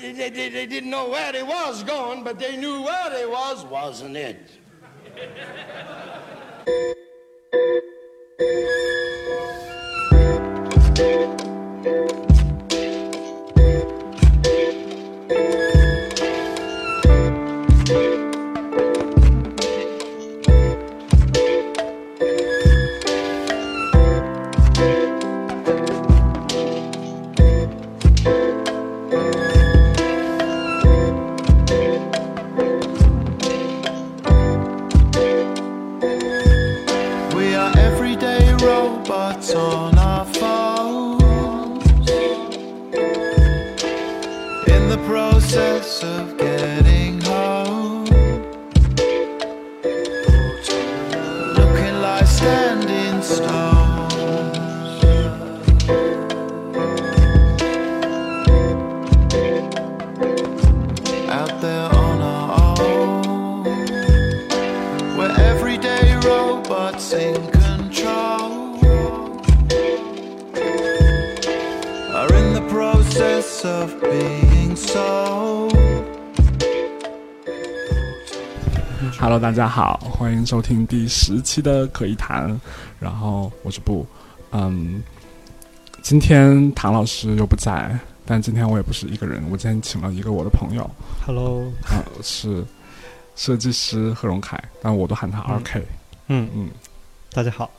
they, they, they didn't know where they was going, but they knew where they was, wasn't it? Hello，大家好，欢迎收听第十期的可以谈。然后我是布，嗯，今天唐老师又不在，但今天我也不是一个人，我今天请了一个我的朋友，Hello，啊、是设计师贺荣凯，但我都喊他二 K，嗯。嗯，大家好。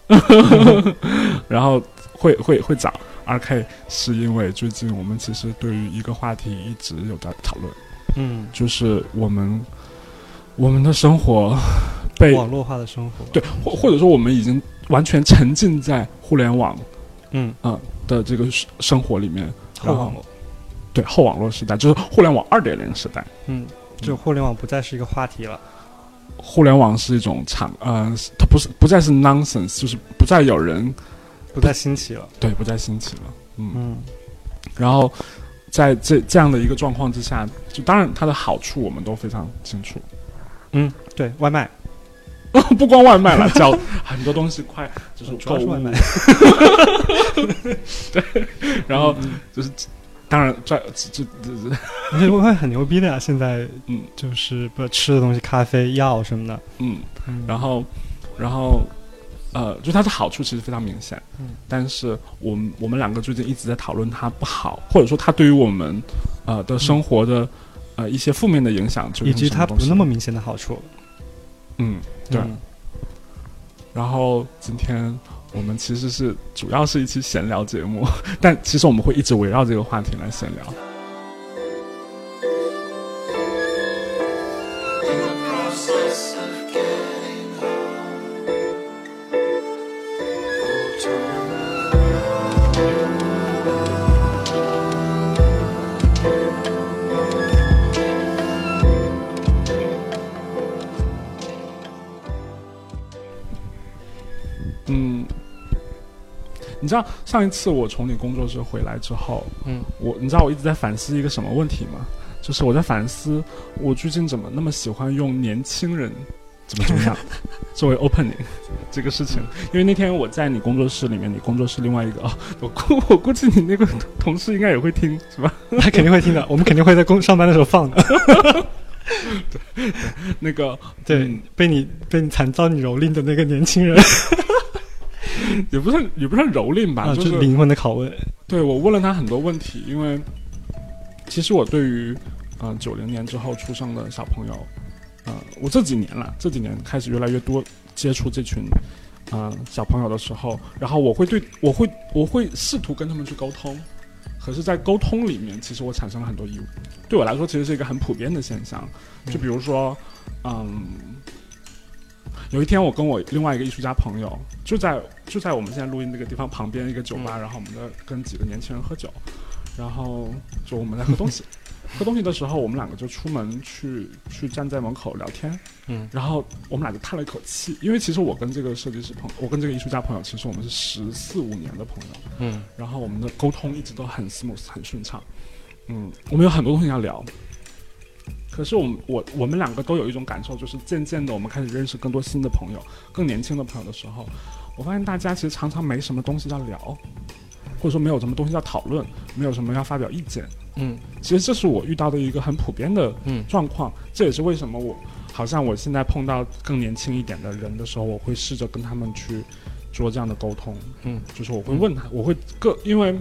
然后会会会找二 K 是因为最近我们其实对于一个话题一直有在讨论，嗯，就是我们我们的生活被网络化的生活。对，或或者说我们已经完全沉浸在互联网嗯，嗯的这个生生活里面，后后网络。对后网络时代，就是互联网二点零时代。嗯，就互联网不再是一个话题了。互联网是一种常呃，它不是不再是 nonsense，就是不再有人不再新奇了。对不再新奇了。嗯，嗯然后在这这样的一个状况之下，就当然它的好处我们都非常清楚，嗯，对外卖，不光外卖了，叫很多东西快就是主要是购物外卖对。然后嗯就是当然这这这这而且外卖很牛逼的呀，现在嗯。就是不吃的东西，咖啡、药什么的。嗯。嗯。然后，然后，呃，就它的好处其实非常明显，嗯，但是我们我们两个最近一直在讨论它不好，或者说它对于我们呃的生活的、呃一些负面的影响，以及它不那么明显的好处。嗯对。嗯然后今天我们其实是主要是一期闲聊节目，但其实我们会一直围绕这个话题来闲聊。你知道上一次我从你工作室回来之后，嗯，我你知道我一直在反思一个什么问题吗？就是我在反思我最近怎么那么喜欢用年轻人怎么怎么样 作为 opening 这个事情，因为那天我在你工作室里面，你工作室另外一个哦，我估我估计你那个同事应该也会听是吧？他肯定会听的，我们肯定会在工上班的时候放的。对那个对嗯，被你被你惨遭你蹂躏的那个年轻人 也不算也不算蹂躏吧，啊，就就是是灵魂的拷问。对我问了他很多问题，因为其实我对于呃九零年之后出生的小朋友，呃，我这几年了，这几年开始越来越多接触这群呃小朋友的时候，然后我会对我会我会试图跟他们去沟通，可是，在沟通里面，其实我产生了很多疑问。对我来说，其实是一个很普遍的现象。就比如说，嗯，有一天我跟我另外一个艺术家朋友，就在就在我们现在录音那个地方旁边一个酒吧，然后我们在跟几个年轻人喝酒，然后就我们在喝东西。喝东西的时候，我们两个就出门去去站在门口聊天，嗯，然后我们俩就叹了一口气，因为其实我跟这个设计师朋友，我跟这个艺术家朋友，其实我们是十四五年的朋友，嗯。然后我们的沟通一直都很 smooth 很顺畅，嗯，我们有很多东西要聊。可是我们我我们两个都有一种感受，就是渐渐的我们开始认识更多新的朋友，更年轻的朋友的时候，我发现大家其实常常没什么东西要聊，或者说没有什么东西要讨论，没有什么要发表意见，嗯。其实这是我遇到的一个很普遍的嗯。状况，这也是为什么我好像我现在碰到更年轻一点的人的时候，我会试着跟他们去做这样的沟通，嗯，就是我会问他，我会各因为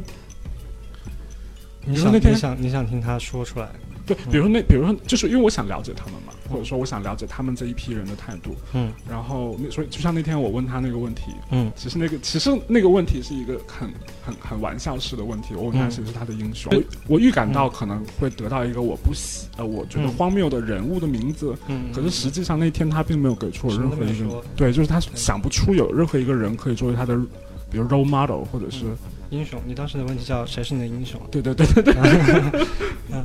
你想比如说那天你想你想听他说出来，对，比如说那比如说就是因为我想了解他们嘛，或者说我想了解他们这一批人的态度，嗯。然后那所以就像那天我问他那个问题，嗯。其实那个其实那个问题是一个很很很玩笑式的问题。我问他嗯。谁是他的英雄，我我预感到可能会得到一个我不喜呃我觉得嗯。荒谬的人物的名字，嗯，可是实际上那天他并没有给出我任何一个对，就是他想不出有任何一个人可以作为他的，比如 role model 或者是英雄，你当时的问题叫谁是你的英雄？对对对对对，嗯，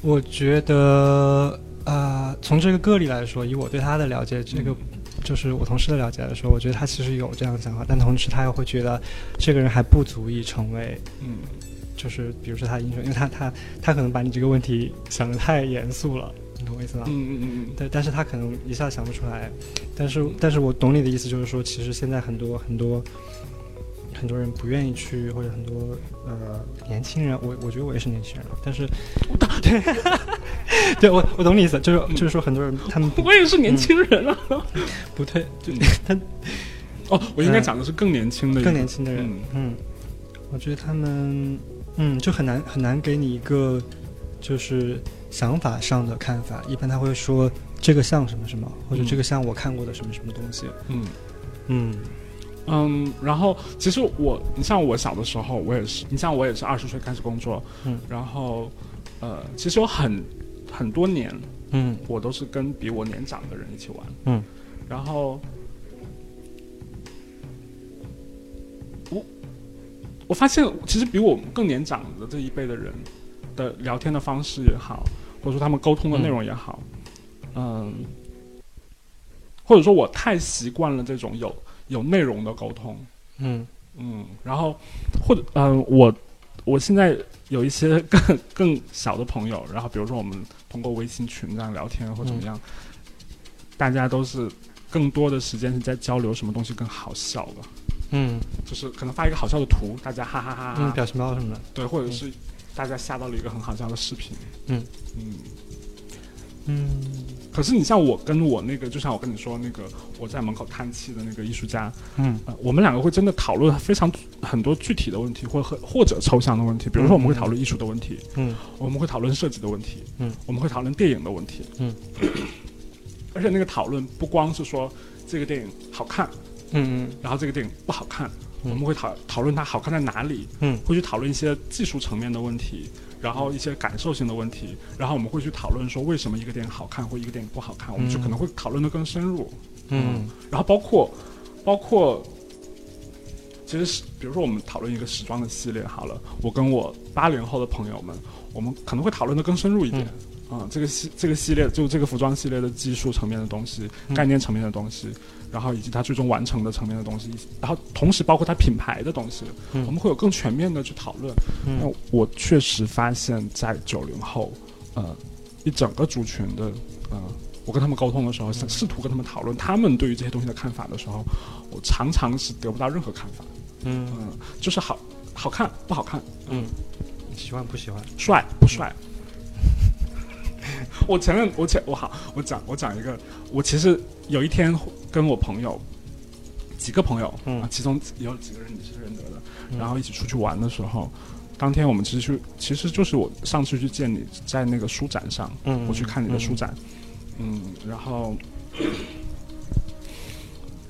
我觉得啊、从这个个例来说，以我对他的了解，这个就是我同事的了解来说，我觉得他其实有这样的想法，但同时他又会觉得这个人还不足以成为，嗯。就是比如说他的英雄，因为他他他可能把你这个问题想的太严肃了，你懂我意思吗？嗯嗯嗯。对，但是他可能一下想不出来，但是但是我懂你的意思，就是说，其实现在很多很多很多人不愿意去，或者很多呃年轻人，我我觉得我也是年轻人了，但是 对，对我我懂你意思，就是就是说很多人他们不 也是年轻人啊。不对，就嗯。他哦，我应该讲的是更年轻的更年轻的人，嗯。嗯，我觉得他们嗯就很难很难给你一个就是想法上的看法，一般他会说这个像什么什么，或者嗯这个像我看过的什么什么东西，嗯。嗯。嗯，然后其实我，你像我小的时候，我也是，你像我也是二十岁开始工作，嗯，然后，呃，其实有很很多年，嗯我都是跟比我年长的人一起玩，嗯，然后，我我发现，其实比我更年长的这一辈的人的聊天的方式也好，或者说他们沟通的内容也好，嗯，或者说我太习惯了这种有有内容的沟通，嗯。嗯，然后或者嗯、呃，我我现在有一些 更更小的朋友，然后比如说我们通过微信群这样聊天或怎么样，大家都是更多的时间是在交流什么东西更好笑的，嗯。就是可能发一个好笑的图，大家哈哈哈哈，嗯，表情包什么的，对，或者是大家下到了一个很好笑的视频，嗯嗯。嗯可是你像我跟我那个，就像我跟你说那个我在门口叹气的那个艺术家，嗯。呃，我们两个会真的讨论非常很多具体的问题，或或或者抽象的问题。比如说，我们会讨论艺术的问题，嗯。我们会讨论设计的问题，嗯，我们会讨论电影的问题，嗯。而且那个讨论不光是说这个电影好看，嗯。然后这个电影不好看，嗯。我们会讨讨论它好看在哪里，嗯。会去讨论一些技术层面的问题，然后一些感受性的问题，然后我们会去讨论说为什么一个电影好看或一个电影不好看，我们就嗯可能会讨论的更深入。嗯然后包括包括，其实是比如说我们讨论一个时装的系列好了，我跟我八零后的朋友们，我们可能会讨论的更深入一点。啊、这个系这个系列就这个服装系列的技术层面的东西、嗯概念层面的东西，然后以及它最终完成的层面的东西，然后同时包括它品牌的东西，嗯我们会有更全面的去讨论。那嗯我确实发现，在九零后，呃，一整个族群的，呃，我跟他们沟通的时候，想试图跟他们讨论他们对于这些东西的看法的时候，我常常是得不到任何看法。嗯嗯，就是好好看不好看，嗯，喜欢不喜欢？帅不帅。我前面我前我好，我讲我讲一个，我其实有一天跟我朋友几个朋友，嗯。啊，其中有几个人你是认得的，嗯。然后一起出去玩的时候，当天我们其实去，其实就是我上次去见你在那个书展上，嗯我去看你的书展，嗯，然后，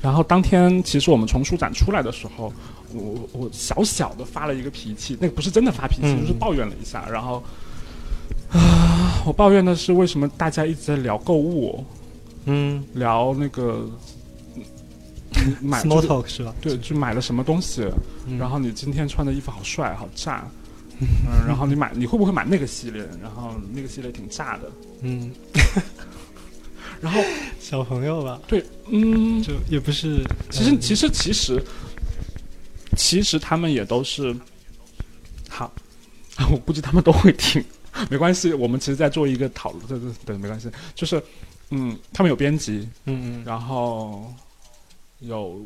然后当天其实我们从书展出来的时候，我我小小的发了一个脾气，那个不是真的发脾气，嗯。就是抱怨了一下，然后。啊，我抱怨的是为什么大家一直在聊购物，嗯。聊那个嗯买就，small 是 talk 是吧？对，就买了什么东西，嗯。然后你今天穿的衣服好帅，好炸，嗯，然后你买你会不会买那个系列？然后那个系列挺炸的，嗯，然后小朋友吧，对，嗯，就也不是，其实其实其实其实他们也都是好，我估计他们都会听，没关系，我们其实在做一个讨论，对对对，没关系，就是嗯，他们有编辑，嗯嗯。然后有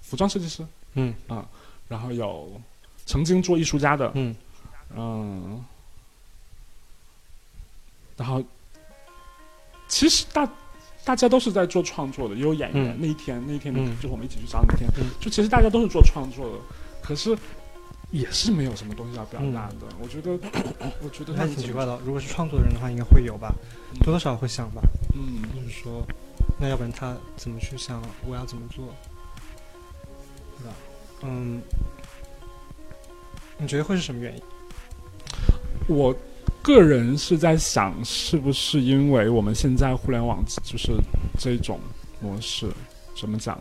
服装设计师，嗯啊，然后有曾经做艺术家的，嗯嗯，然后其实大大家都是在做创作的，也有演员。嗯那一天，那一天嗯就是我们一起去找那天，嗯就其实大家都是做创作的，可是也是没有什么东西要表达的。我觉得，我觉得还挺奇怪的。如果是创作的人的话，应该会有吧，嗯多多少少会想吧。嗯，就是说，那要不然他怎么去想我要怎么做，对吧？嗯，你觉得会是什么原因？我个人是在想，是不是因为我们现在互联网就是这种模式，怎么讲？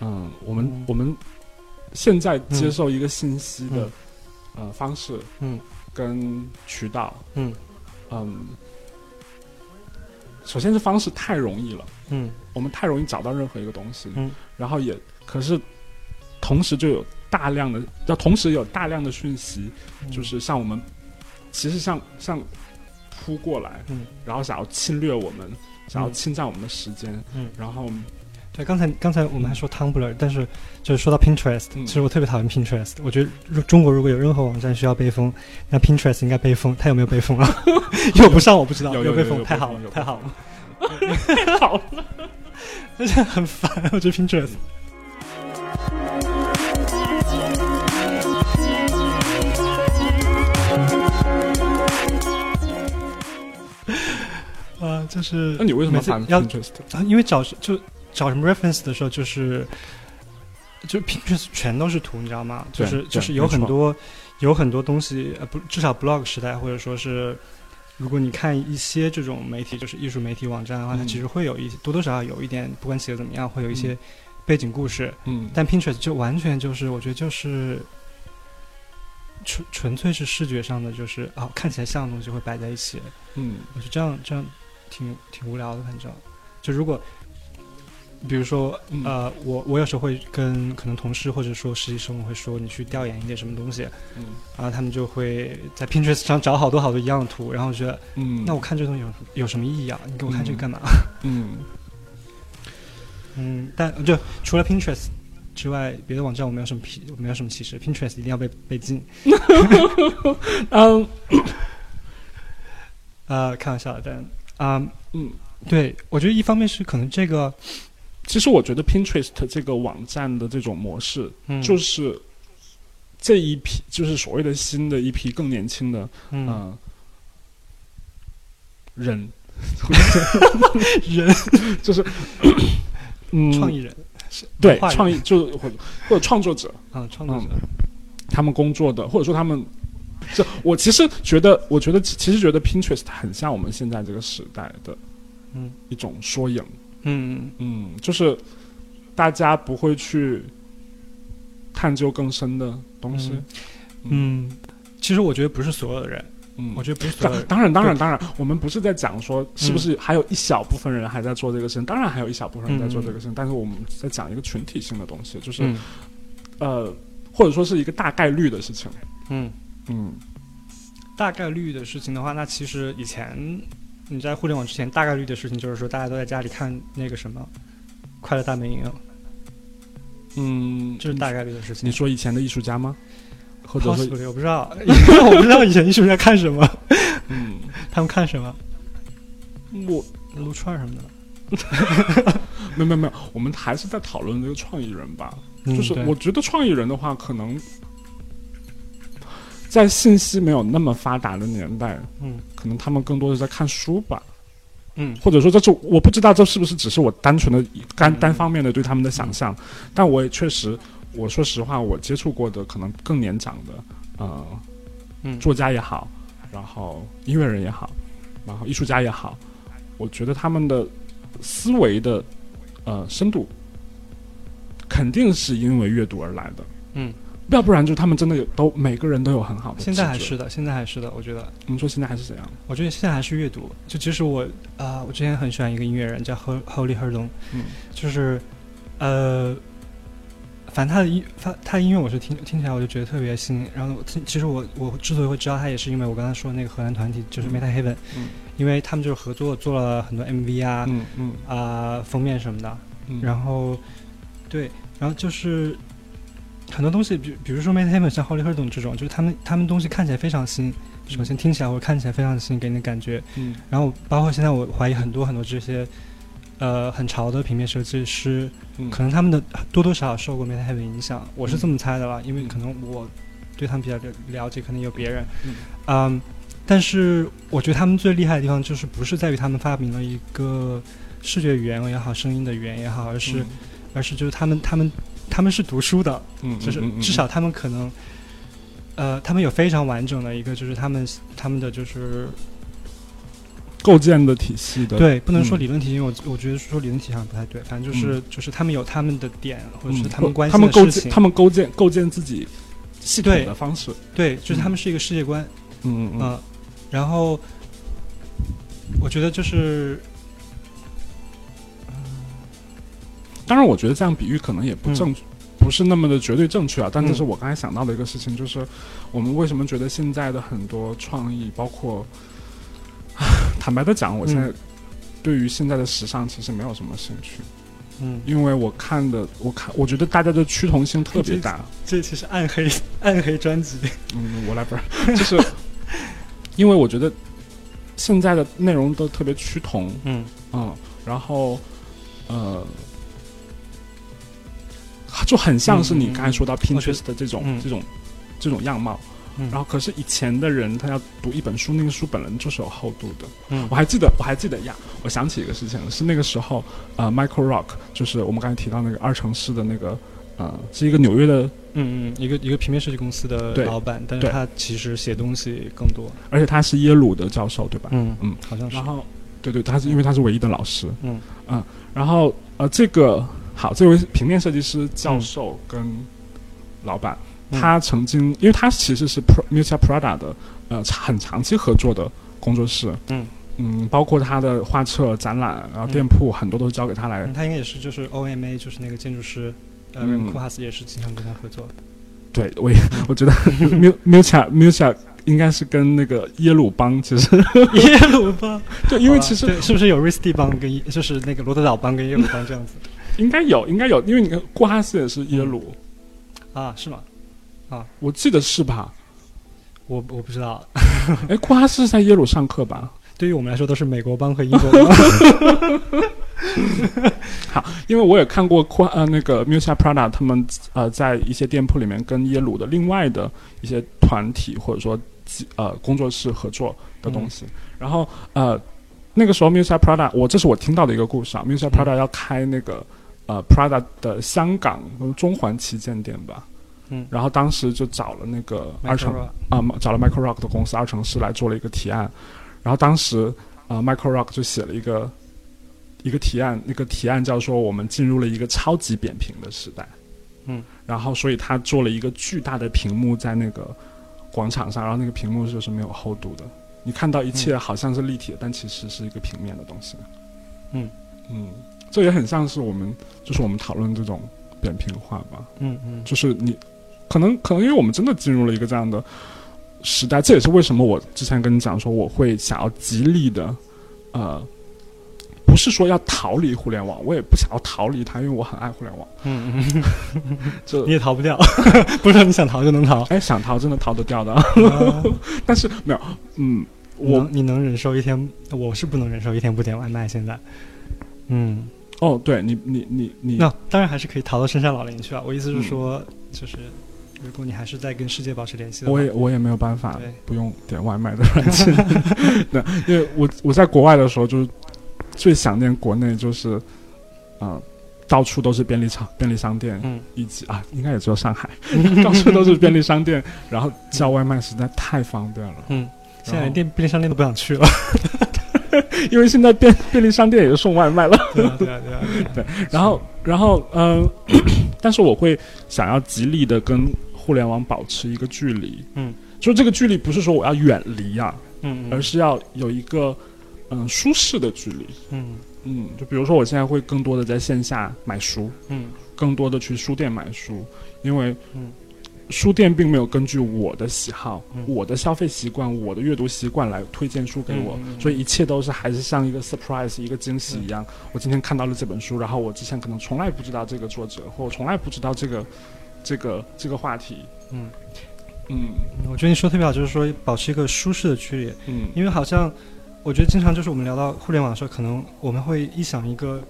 嗯，我们、嗯我们现在接受一个信息的、呃方式，嗯，跟渠道，嗯嗯，首先是方式太容易了，嗯。我们太容易找到任何一个东西，嗯，然后也可是同时就有大量的，要同时有大量的讯息，嗯。就是向我们，其实像像扑过来，嗯，然后想要侵略我们，想要嗯。侵占我们的时间，嗯，然后对，刚才刚才我们还说 Tumblr，但是就是说到 Pinterest，、嗯。其实我特别讨厌 Pinterest。我觉得如中国如果有任何网站需要被封，那 Pinterest 应该被封。它有没有被封啊？有不上我不知道，被封，有有有有太好了太好了，太 好了，而且很烦。我觉得 Pinterest。啊，就是那你为什么烦 Pinterest？啊，因为找就找什么 reference 的时候，就是就 Pinterest 全都是图，你知道吗？就是就是有很多有很多东西，呃，不，至少 blog 时代或者说是，如果你看一些这种媒体，就是艺术媒体网站的话，它嗯其实会有一些多多少少有一点，不管写的怎么样，会有一些嗯。背景故事。嗯，但 Pinterest 就完全就是，我觉得就是纯纯粹是视觉上的，就是啊，看起来像的东西会摆在一起。嗯。我觉得这样这样挺挺无聊的，反正。就如果比如说嗯。呃，我我有时候会跟可能同事或者说实习生我会说你去调研一点什么东西，嗯。然后他们就会在 Pinterest 上找好多好多一样的图，然后觉得嗯，那我看这东西有有什么意义啊？你给我看这个干嘛？嗯。嗯，但就除了 Pinterest 之外，别的网站我没有什么皮，我没有什么歧视，Pinterest 一定要被被禁。嗯。呃，开玩笑的，但啊、嗯，对我觉得一方面是可能这个，其实我觉得 Pinterest 这个网站的这种模式，嗯，就是这一批，就是所谓的新的一批更年轻的嗯。嗯、人，人。就是 嗯，创意人，对创意就是或者或者创作者，啊，创作者，他们工作的，或者说他们，这我其实觉得，我觉得其实觉得 Pinterest 很像我们现在这个时代的嗯。一种缩影，嗯嗯，就是大家不会去探究更深的东西，嗯，其实我觉得不是所有的人，嗯，我觉得不是当当然，当然，当然，我们不是在讲说是不是还有一小部分人还在做这个事情，当然还有一小部分人在做这个事情，但是我们在讲一个群体性的东西，就是、嗯。呃，或者说是一个大概率的事情，嗯，嗯。大概率的事情的话，那其实以前你在互联网之前，大概率的事情就是说大家都在家里看那个什么《快乐大本营》，嗯，这是大概率的事情。你说以前的艺术家吗？或者说，我不知道，我不知道以前艺术家看什么，嗯，他们看什么，我撸串什么的。没有没有没有，我们还是在讨论这个创意人吧。嗯就是我觉得创意人的话，可能在信息没有那么发达的年代，嗯。可能他们更多是在看书吧。嗯。或者说这是我不知道这是不是只是我单纯的单嗯。单方面的对他们的想象，但我也确实，我说实话，我接触过的可能更年长的，呃，嗯。作家也好，然后音乐人也好，然后艺术家也好，我觉得他们的思维的呃深度，肯定是因为阅读而来的，嗯，要不然就他们真的有都每个人都有很好的，现在还是，的，现在还是的，我觉得。你说现在还是怎样？我觉得现在还是阅读。就其实我啊、我之前很喜欢一个音乐人叫 Ho- Holy Herdon，嗯就是呃，反正他的音他他的音乐我是听听起来我就觉得特别新。然后其实我我之所以会知道他，也是因为我刚才说的那个荷兰团体就是 Meta Heaven，、嗯因为他们就是合作做了很多 MV 啊嗯嗯啊、封面什么的。嗯，然后对，然后就是很多东西，比比如说 Made Heaven 像 Holly Hurdon 这种，就是他们他们东西看起来非常新，首先听起来或者看起来非常新，给你的感觉。嗯。然后包括现在我怀疑很多很多这些，呃，很潮的平面设计师，嗯。可能他们的多多少少受过 Made Heaven 影响，我是这么猜的啦，因为嗯。可能我对他们比较了了解，可能有别人，嗯。嗯，但是我觉得他们最厉害的地方就是不是在于他们发明了一个视觉语言也好，声音的语言也好，而是、而是就是他们他们他们是读书的，嗯，就是至少他们可能，呃，他们有非常完整的一个，就是他们他们的就是构建的体系的，对，不能说嗯。理论体系，因为我我觉得说理论体系好像不太对，反正就是、就是他们有他们的点，或者是嗯，他们关他们构建，心的事情，他们构建构建自己系统的方式，对，就是他们是一个世界观，嗯嗯嗯，然后我觉得就是当然，我觉得这样比喻可能也不嗯。正，不是那么的绝对正确啊。但这嗯。是我刚才想到的一个事情，就是我们为什么觉得现在的很多创意，包括 坦白的讲，我现在嗯。对于现在的时尚其实没有什么兴趣，嗯，因为我看的，我看我觉得大家的趋同性特别大。这其实暗黑 暗黑专辑，嗯，我来不是，就是因为我觉得现在的内容都特别趋同，嗯。嗯，然后呃，就很像是你刚才说到 Pinterest 的这种、嗯。这种这种样貌。嗯，然后，可是以前的人他要读一本书，那个书本来就是有厚度的。嗯。我还记得，我还记得呀，我想起一个事情，是那个时候，呃，Michael Rock，就是我们刚才提到那个二城市的那个，呃，是一个纽约的嗯嗯，一个一个平面设计公司的老板，但是对。他其实写东西更多，而且他是耶鲁的教授，对吧？嗯嗯，好像是。然，后，对对，他是因为他是唯一的老师，嗯。嗯然后呃，这个好，这位平面设计师教授跟老板，嗯。他曾经，因为他其实是 Musa Prada 的呃很长期合作的工作室，嗯。嗯，包括他的画册、展览，然后店铺很多都是交给他来，嗯他应该也是就是 OMA 就是那个建筑师，呃，嗯。库哈斯也是经常跟他合作，对我也我觉得 Mu Musa Musa 应该是跟那个耶鲁帮其实 耶鲁帮，对，因为其实是不是有 r i s t y 帮跟就是那个罗德岛帮跟耶鲁帮这样子应该有应该有，因为你看库哈斯也是耶鲁，啊？是吗？啊我记得是吧？我我不知道，哎，库哈斯是在耶鲁上课吧？对于我们来说都是美国帮和英国帮。好因为我也看过库呃那个 Musa Prada 他们呃在一些店铺里面跟耶鲁的另外的一些团体或者说机呃工作室合作的东西，然后呃那个时候 Musa Prada 我这是我听到的一个故事啊，Musa Prada 要开那个呃 Prada 的香港呃中环旗舰店吧。嗯。然后当时就找了那个二城啊、找了 Michael Rock 的公司二城市来做了一个提案，然后当时啊、Michael Rock 就写了一个一个提案，那个提案叫说我们进入了一个超级扁平的时代，嗯，然后所以他做了一个巨大的屏幕在那个广场上，然后那个屏幕就是没有厚度的，你看到一切好像是立体的，但其实是一个平面的东西，嗯。嗯，这也很像是我们就是我们讨论这种扁平化吧，嗯嗯就是你可能可能因为我们真的进入了一个这样的时代，这也是为什么我之前跟你讲说我会想要极力的呃，不是说要逃离互联网，我也不想要逃离它，因为我很爱互联网。嗯嗯，这 你也逃不掉，不是说你想逃就能逃。哎，想逃真的逃得掉的，啊 但是没有，嗯，我我你能忍受一天，我是不能忍受一天不点外卖。现在，嗯，哦，对你你你你，那当然还是可以逃到深山老林去啊。我意思是说，就是如果你还是在跟世界保持联系的话，我也我也没有办法不用点外卖的软件，对，因为我我在国外的时候就是最想念国内就是，嗯、到处都是便利厂便利商店，嗯。以及啊，应该也只有上海，到处都是便利商店，然后叫外卖实在太方便了，嗯，现在连店便利商店都不想去了。因为现在便便利商店也是送外卖了。对啊，对啊，对啊。对啊 然后，然后，嗯、但是我会想要极力的跟互联网保持一个距离，嗯，就这个距离不是说我要远离啊，嗯，而是要有一个嗯、舒适的距离，嗯。嗯，就比如说我现在会更多的在线下买书，嗯。更多的去书店买书，因为嗯书店并没有根据我的喜好、嗯。我的消费习惯、我的阅读习惯来推荐书给我，所以一切都是还是像一个 surprise、一个惊喜一样。我今天看到了这本书，然后我之前可能从来不知道这个作者，或我从来不知道这个这个这个话题。嗯。嗯。我觉得你说得特别好，就是说保持一个舒适的距离，嗯。因为好像我觉得经常就是我们聊到互联网的时候，可能我们会臆想一个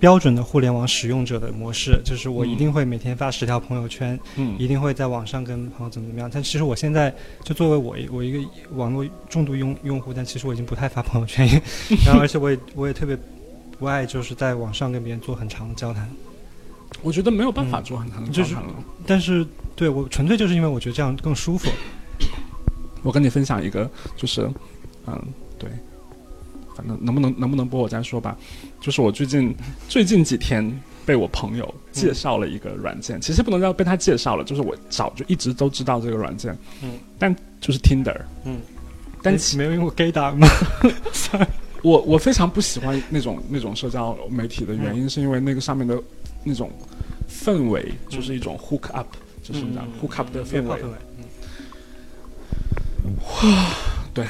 标准的互联网使用者的模式，就是我一定会每天发十条朋友圈，嗯一定会在网上跟朋友怎么怎么样。但其实我现在就作为我一我一个网络重度用用户，但其实我已经不太发朋友圈，然后而且我也我也特别不爱就是在网上跟别人做很长的交谈。我觉得没有办法嗯做很长的交谈了。但是对我纯粹就是因为我觉得这样更舒服。我跟你分享一个，就是，嗯，对，反正能不能能不能播我再说吧。就是我最近最近几天被我朋友介绍了一个软件，其实不能叫被他介绍了，就是我早就一直都知道这个软件，嗯，但就是 Tinder，嗯，但你没有用过 Gay 打吗？我我非常不喜欢那种那种社交媒体的原因，是因为那个上面的那种氛围，就是一种 hook up，、就是你知道、hook up 的氛围。约炮氛。围。嗯。对，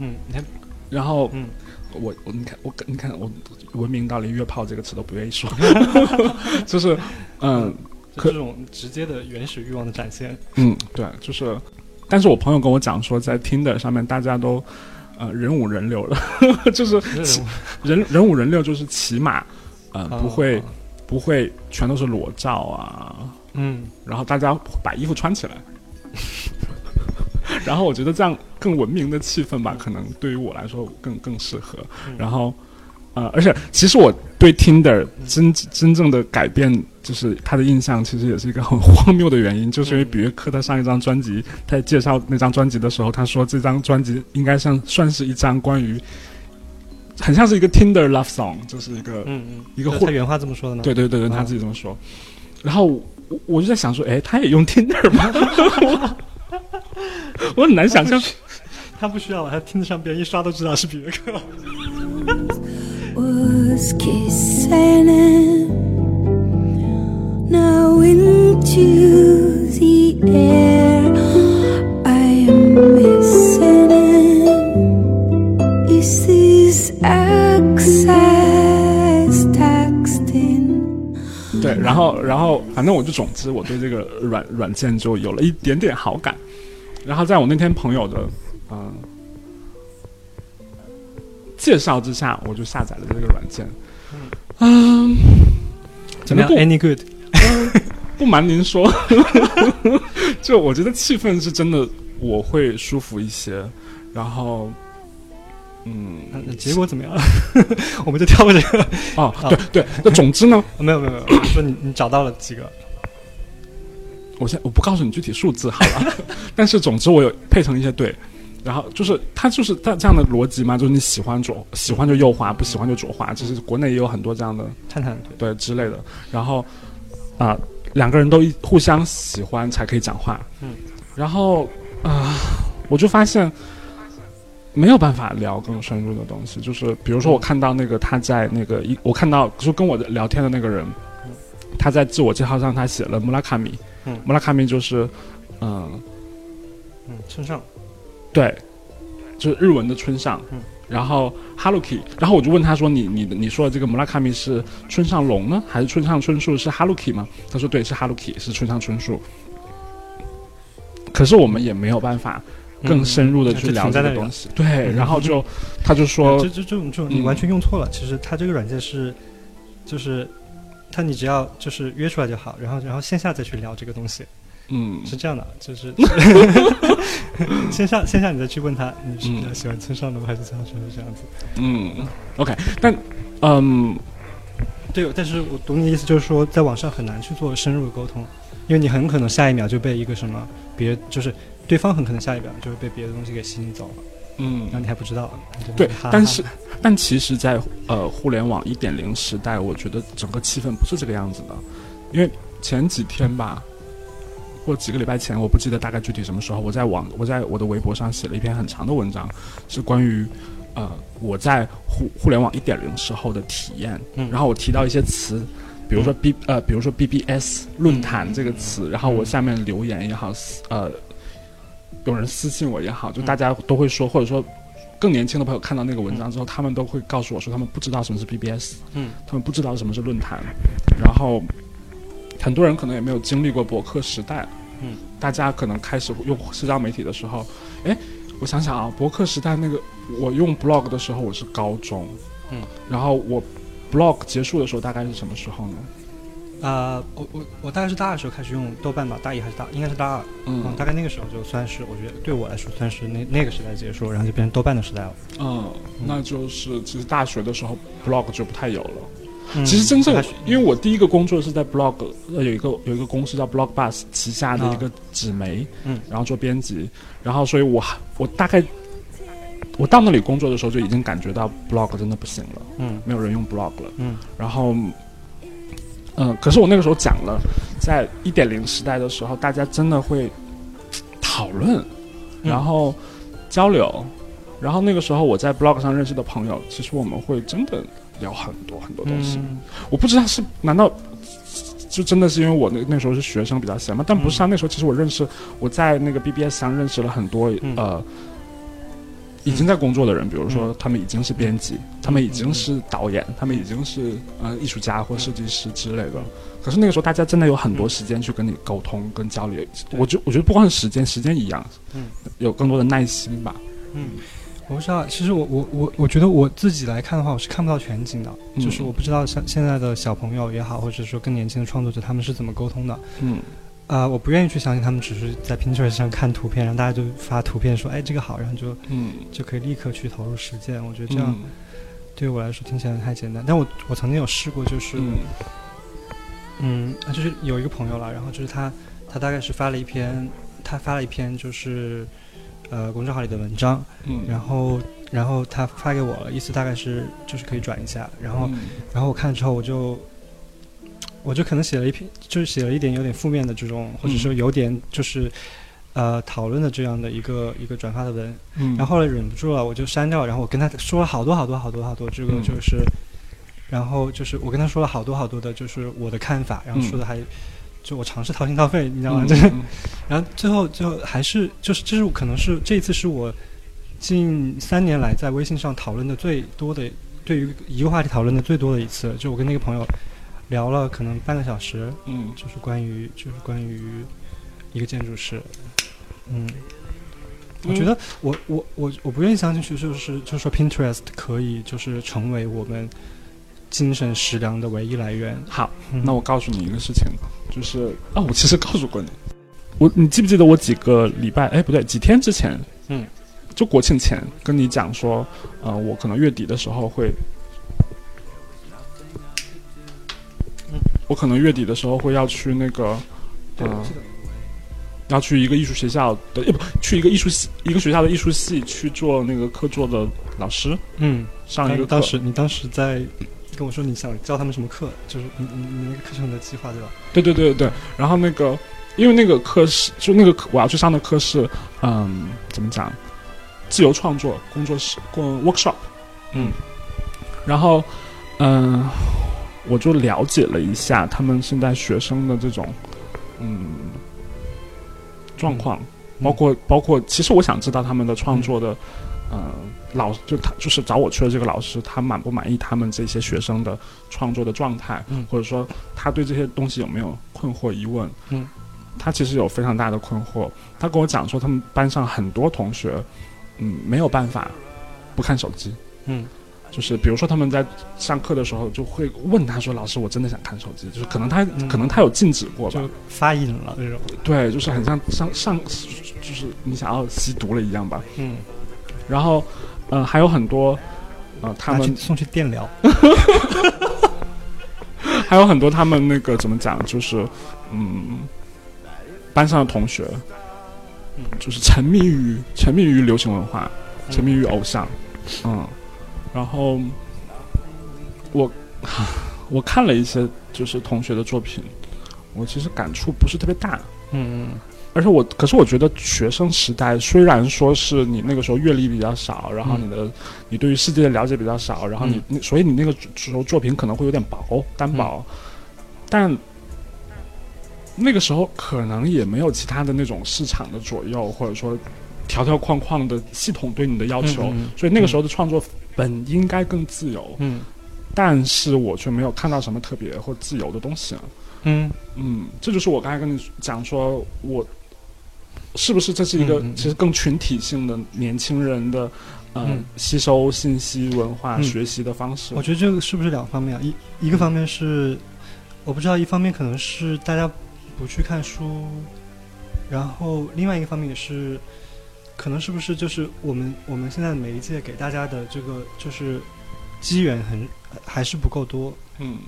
嗯，你看，然后，嗯我我你看我你看我文明到连约炮这个词都不愿意说，就是嗯这种直接的原始欲望的展现。嗯对，就是，但是我朋友跟我讲说，在 Tinder 上面大家都呃人五人六了，就是人人五人六，就是起码呃不会、啊不会全都是裸照啊，嗯，然后大家把衣服穿起来。然后我觉得这样更文明的气氛吧，可能对于我来说更更适合。嗯然后，呃，而且其实我对 Tinder 真真正的改变，就是他的印象，其实也是一个很荒谬的原因，就是因为比约克他上一张专辑，他在介绍那张专辑的时候，他说这张专辑应该像算是一张关于，很像是一个 Tinder love song，就是一个嗯嗯，一个他原话这么说的呢。对对对对，他啊自己这么说。然后我我就在想说，哎，他也用 Tinder 吗？我很难想象。他不需要了，他听得上别人一刷都知道是比约克。was 对，然后然后反正我就总之我对这个软软件就有了一点点好感。然后在我那天朋友的嗯、介绍之下，我就下载了这个软件。嗯，怎么样？Any good？不瞒您说，就我觉得气氛是真的，我会舒服一些。然后，嗯，那那结果怎么样？我们就跳过这个。哦，对对，那总之呢，没有没有没有，说你你找到了几个？我现在我不告诉你具体数字好了，但是总之我有配成一些对，然后就是它就是它这样的逻辑嘛，就是你喜欢左喜欢就右滑，不喜欢就左滑，其实国内也有很多这样的探探对，对之类的。然后啊、两个人都一互相喜欢才可以讲话，嗯，然后啊、我就发现没有办法聊更深入的东西，就是比如说我看到那个他在那个一，我看到就跟我聊天的那个人，他在自我介绍上他写了穆拉卡米，嗯穆拉卡米就是嗯、嗯，村上，对，就是日文的村上。嗯然后 Haruki，然后我就问他说：“你你你说的这个穆拉卡米是村上龙呢，还是村上春树是 Haruki 吗？”他说：“对，是 Haruki，是村上春树。”可是我们也没有办法更深入的嗯去聊这个东西。对，然后就他就说这这这种这种你嗯。完全用错了。其实它这个软件是，就是它你只要就是约出来就好，然后然后线下再去聊这个东西，：“嗯，是这样的，就是 线下线下你再去问他你是比较喜欢村上龙还是村上春树这样子。嗯，OK，但嗯，对，但是我懂你的意思，就是说在网上很难去做深入的沟通，因为你很可能下一秒就被一个什么别就是对方很可能下一秒就会被别的东西给吸引走了，嗯。然后你还不知道。对哈哈，但是但其实在，呃互联网一点零时代，我觉得整个气氛不是这个样子的，因为前几天吧，或几个礼拜前，我不记得大概具体什么时候，我在网我在我的微博上写了一篇很长的文章，是关于呃我在互互联网一点零时候的体验，嗯。然后我提到一些词。比如说 B 呃，比如说 BBS 论坛这个词，然后我下面留言也好，呃，有人私信我也好，就大家都会说，或者说更年轻的朋友看到那个文章之后，他们都会告诉我说，他们不知道什么是 BBS，嗯，他们不知道什么是论坛，然后很多人可能也没有经历过博客时代，嗯，大家可能开始用社交媒体的时候，哎，我想想啊，博客时代那个我用 blog 的时候我是高中，嗯，然后我 blog 结束的时候大概是什么时候呢？啊、我我我大概是大二的时候开始用豆瓣吧，大一还是大，应该是大二，嗯大概那个时候就算是我觉得对我来说算是那那个时代结束，然后就变成豆瓣的时代了。嗯，那就是其实大学的时候 blog 就不太有了。嗯其实真正因为我第一个工作是在 blog，呃，有一个有一个公司叫 Blog Bus 旗下的一个纸媒，嗯然后做编辑，然后所以我还我大概我到那里工作的时候就已经感觉到 blog 真的不行了，嗯没有人用 blog 了，嗯然后。嗯，可是我那个时候讲了，在一点零时代的时候，大家真的会讨论，嗯然后交流，然后那个时候我在 blog 上认识的朋友，其实我们会真的聊很多很多东西。嗯我不知道是难道就真的是因为我那那时候是学生比较闲吗？但不是啊，那时候其实我认识我在那个 BBS 上认识了很多、嗯呃已经在工作的人，比如说他们已经是编辑，他们已经是导演，他们已经是呃艺术家或设计师之类的。可是那个时候大家真的有很多时间去跟你沟通跟交流，我觉我觉得不光是时间，时间一样，嗯，有更多的耐心吧。嗯，我不知道，其实我我我我觉得我自己来看的话，我是看不到全景的，嗯。就是我不知道像现在的小朋友也好，或者说更年轻的创作者，他们是怎么沟通的。嗯啊、我不愿意去相信他们只是在 Pinterest 上看图片，然后大家就发图片说，哎，这个好，然后就嗯，就可以立刻去投入实践。我觉得这样嗯对于我来说听起来太简单。但我我曾经有试过，就是嗯。嗯，就是有一个朋友了，然后就是他，他大概是发了一篇，他发了一篇就是，呃，公众号里的文章，嗯，然后，然后他发给我了，意思大概是就是可以转一下，然后，嗯。然后我看了之后，我就，我就可能写了一篇，就是写了一点有点负面的这种，或者说有点就是，呃，讨论的这样的一个一个转发的文，嗯，然后后来忍不住了，我就删掉，然后我跟他说了好多好多好多好多，这个嗯。就是，然后就是我跟他说了好多好多的，就是我的看法，然后说的还，就我尝试掏心掏肺，你知道吗？嗯就是，嗯。然后最后最后还是就是这是可能是这一次是我近三年来在微信上讨论的最多的，对于一个话题讨论的最多的一次，就我跟那个朋友聊了可能半个小时，嗯。就是关于就是关于一个建筑师，嗯，我觉得我我我我不愿意相信去就是就是说 Pinterest 可以就是成为我们精神食粮的唯一来源。好，嗯。那我告诉你一个事情，就是啊，我其实告诉过你，我你记不记得我几个礼拜？哎，不对，几天之前，嗯，就国庆前跟你讲说，呃，我可能月底的时候会，我可能月底的时候会要去那个，对，嗯是的，要去一个艺术学校的，呃，不，去一个艺术系，一个学校的艺术系去做那个课座的老师，嗯，上一个课。当时你当时在跟我说你想教他们什么课，就是你你你那个课程的计划对吧？对对对对。对，然后那个，因为那个课是就那个课我要去上的课是，嗯，怎么讲，自由创作工作室工 workshop，嗯，然后，嗯、我就了解了一下他们现在学生的这种，嗯，状况，包括包括，其实我想知道他们的创作的，呃，老就他就是找我去的这个老师，他满不满意他们这些学生的创作的状态，嗯。或者说他对这些东西有没有困惑疑问？嗯，他其实有非常大的困惑。他跟我讲说，他们班上很多同学，嗯，没有办法不看手机。嗯就是比如说他们在上课的时候就会问他说：“老师，我真的想看手机。”就是可能他、嗯可能他有禁止过吧，就发瘾了那种。对，就是很像上上就是你想要吸毒了一样吧。嗯，然后，呃，还有很多，呃，他们去送去电疗。还有很多他们那个怎么讲，就是嗯，班上的同学，嗯就是沉迷于沉迷于流行文化，沉迷于偶像，嗯，然后我 我看了一些就是同学的作品，我其实感触不是特别大，嗯而且我，可是我觉得学生时代虽然说是你那个时候阅历比较少，然后你的、你对于世界的了解比较少，然后你、你所以你那个时候作品可能会有点薄单薄，但那个时候可能也没有其他的那种市场的左右，或者说条条框框的系统对你的要求，嗯嗯所以那个时候的创作本应该更自由，嗯但是我却没有看到什么特别或自由的东西啊。嗯嗯，这就是我刚才跟你讲说，我是不是这是一个其实更群体性的年轻人的呃、嗯吸收信息、文化、嗯学习的方式我？觉得这个是不是两方面啊？一一个方面是，我不知道，一方面可能是大家不去看书，然后另外一个方面也是，可能是不是就是我们我们现在每一届给大家的这个就是机缘很还是不够多。嗯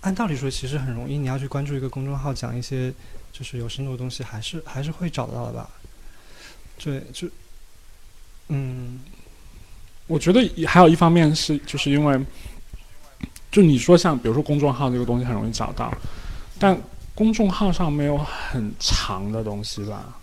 按道理说，其实很容易，你要去关注一个公众号，讲一些就是有深度的东西，还是还是会找得到的吧？对，就嗯我觉得也还有一方面是，就是因为，就你说像比如说公众号这个东西很容易找到，但公众号上没有很长的东西吧？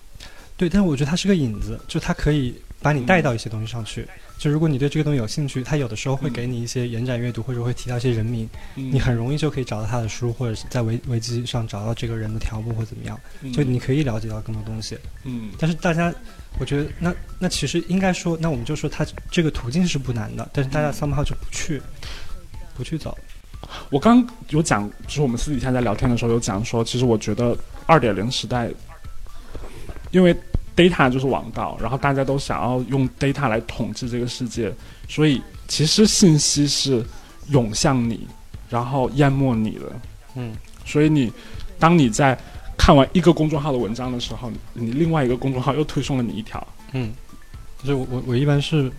对，但是我觉得它是个引子，就它可以把你带到一些东西上去。就如果你对这个东西有兴趣，它有的时候会给你一些延展阅读，或者会提到一些人名，嗯你很容易就可以找到他的书，或者是在维维基上找到这个人的条目或怎么样，就你可以了解到更多东西。嗯但是大家，我觉得那那其实应该说，那我们就说它这个途径是不难的，但是大家 somehow 就不去不去走。我刚有讲，就是我们私底下在聊天的时候有讲说，其实我觉得二点零时代，因为 data 就是王道，然后大家都想要用 data 来统治这个世界，所以其实信息是涌向你，然后淹没你的。嗯，所以你当你在看完一个公众号的文章的时候，你另外一个公众号又推送了你一条。嗯，就是我我我一般是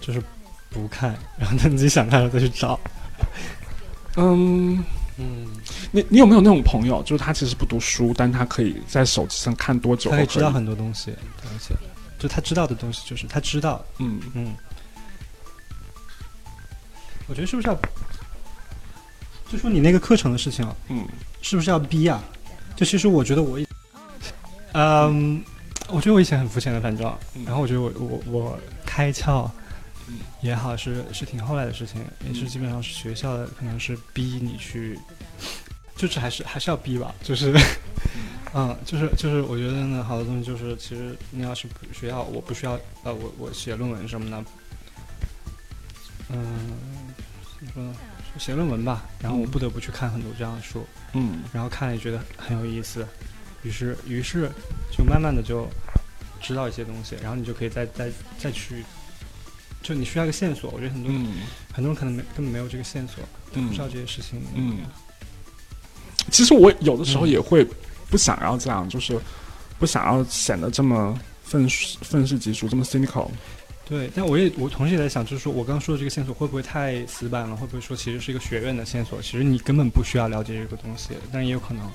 就是不看，然后等自己想看了再去找。嗯，嗯，你你有没有那种朋友，就是他其实不读书，但他可以在手机上看多久他可以知道很多东西，而且就他知道的东西，就是他知道，嗯。嗯，我觉得是不是要，就说你那个课程的事情啊，嗯。是不是要逼啊？就其实我觉得我以，嗯，我觉得我以前很肤浅的，反正，嗯。然后我觉得我我我开窍嗯也好，是是挺后来的事情，也是基本上是学校的，可能是逼你去，就是还是还是要逼吧，就是，嗯，就是就是我觉得呢，好多东西就是其实你要是不学校，我不需要呃，我我写论文什么的，嗯，怎么说呢？写论文吧，然后我不得不去看很多这样的书，嗯。然后看了也觉得很有意思，于是于是就慢慢的就知道一些东西，然后你就可以再再再去，就你需要一个线索，我觉得很多、嗯很多人可能没根本没有这个线索，嗯不知道这些事情，嗯。其实我有的时候嗯也会不想要这样，就是不想要显得这么愤世愤世嫉俗，这么 cynical。对，但我也我同时也在想，就是说我刚刚说的这个线索会不会太死板了？会不会说其实是一个学院的线索？其实你根本不需要了解这个东西，但也有可能，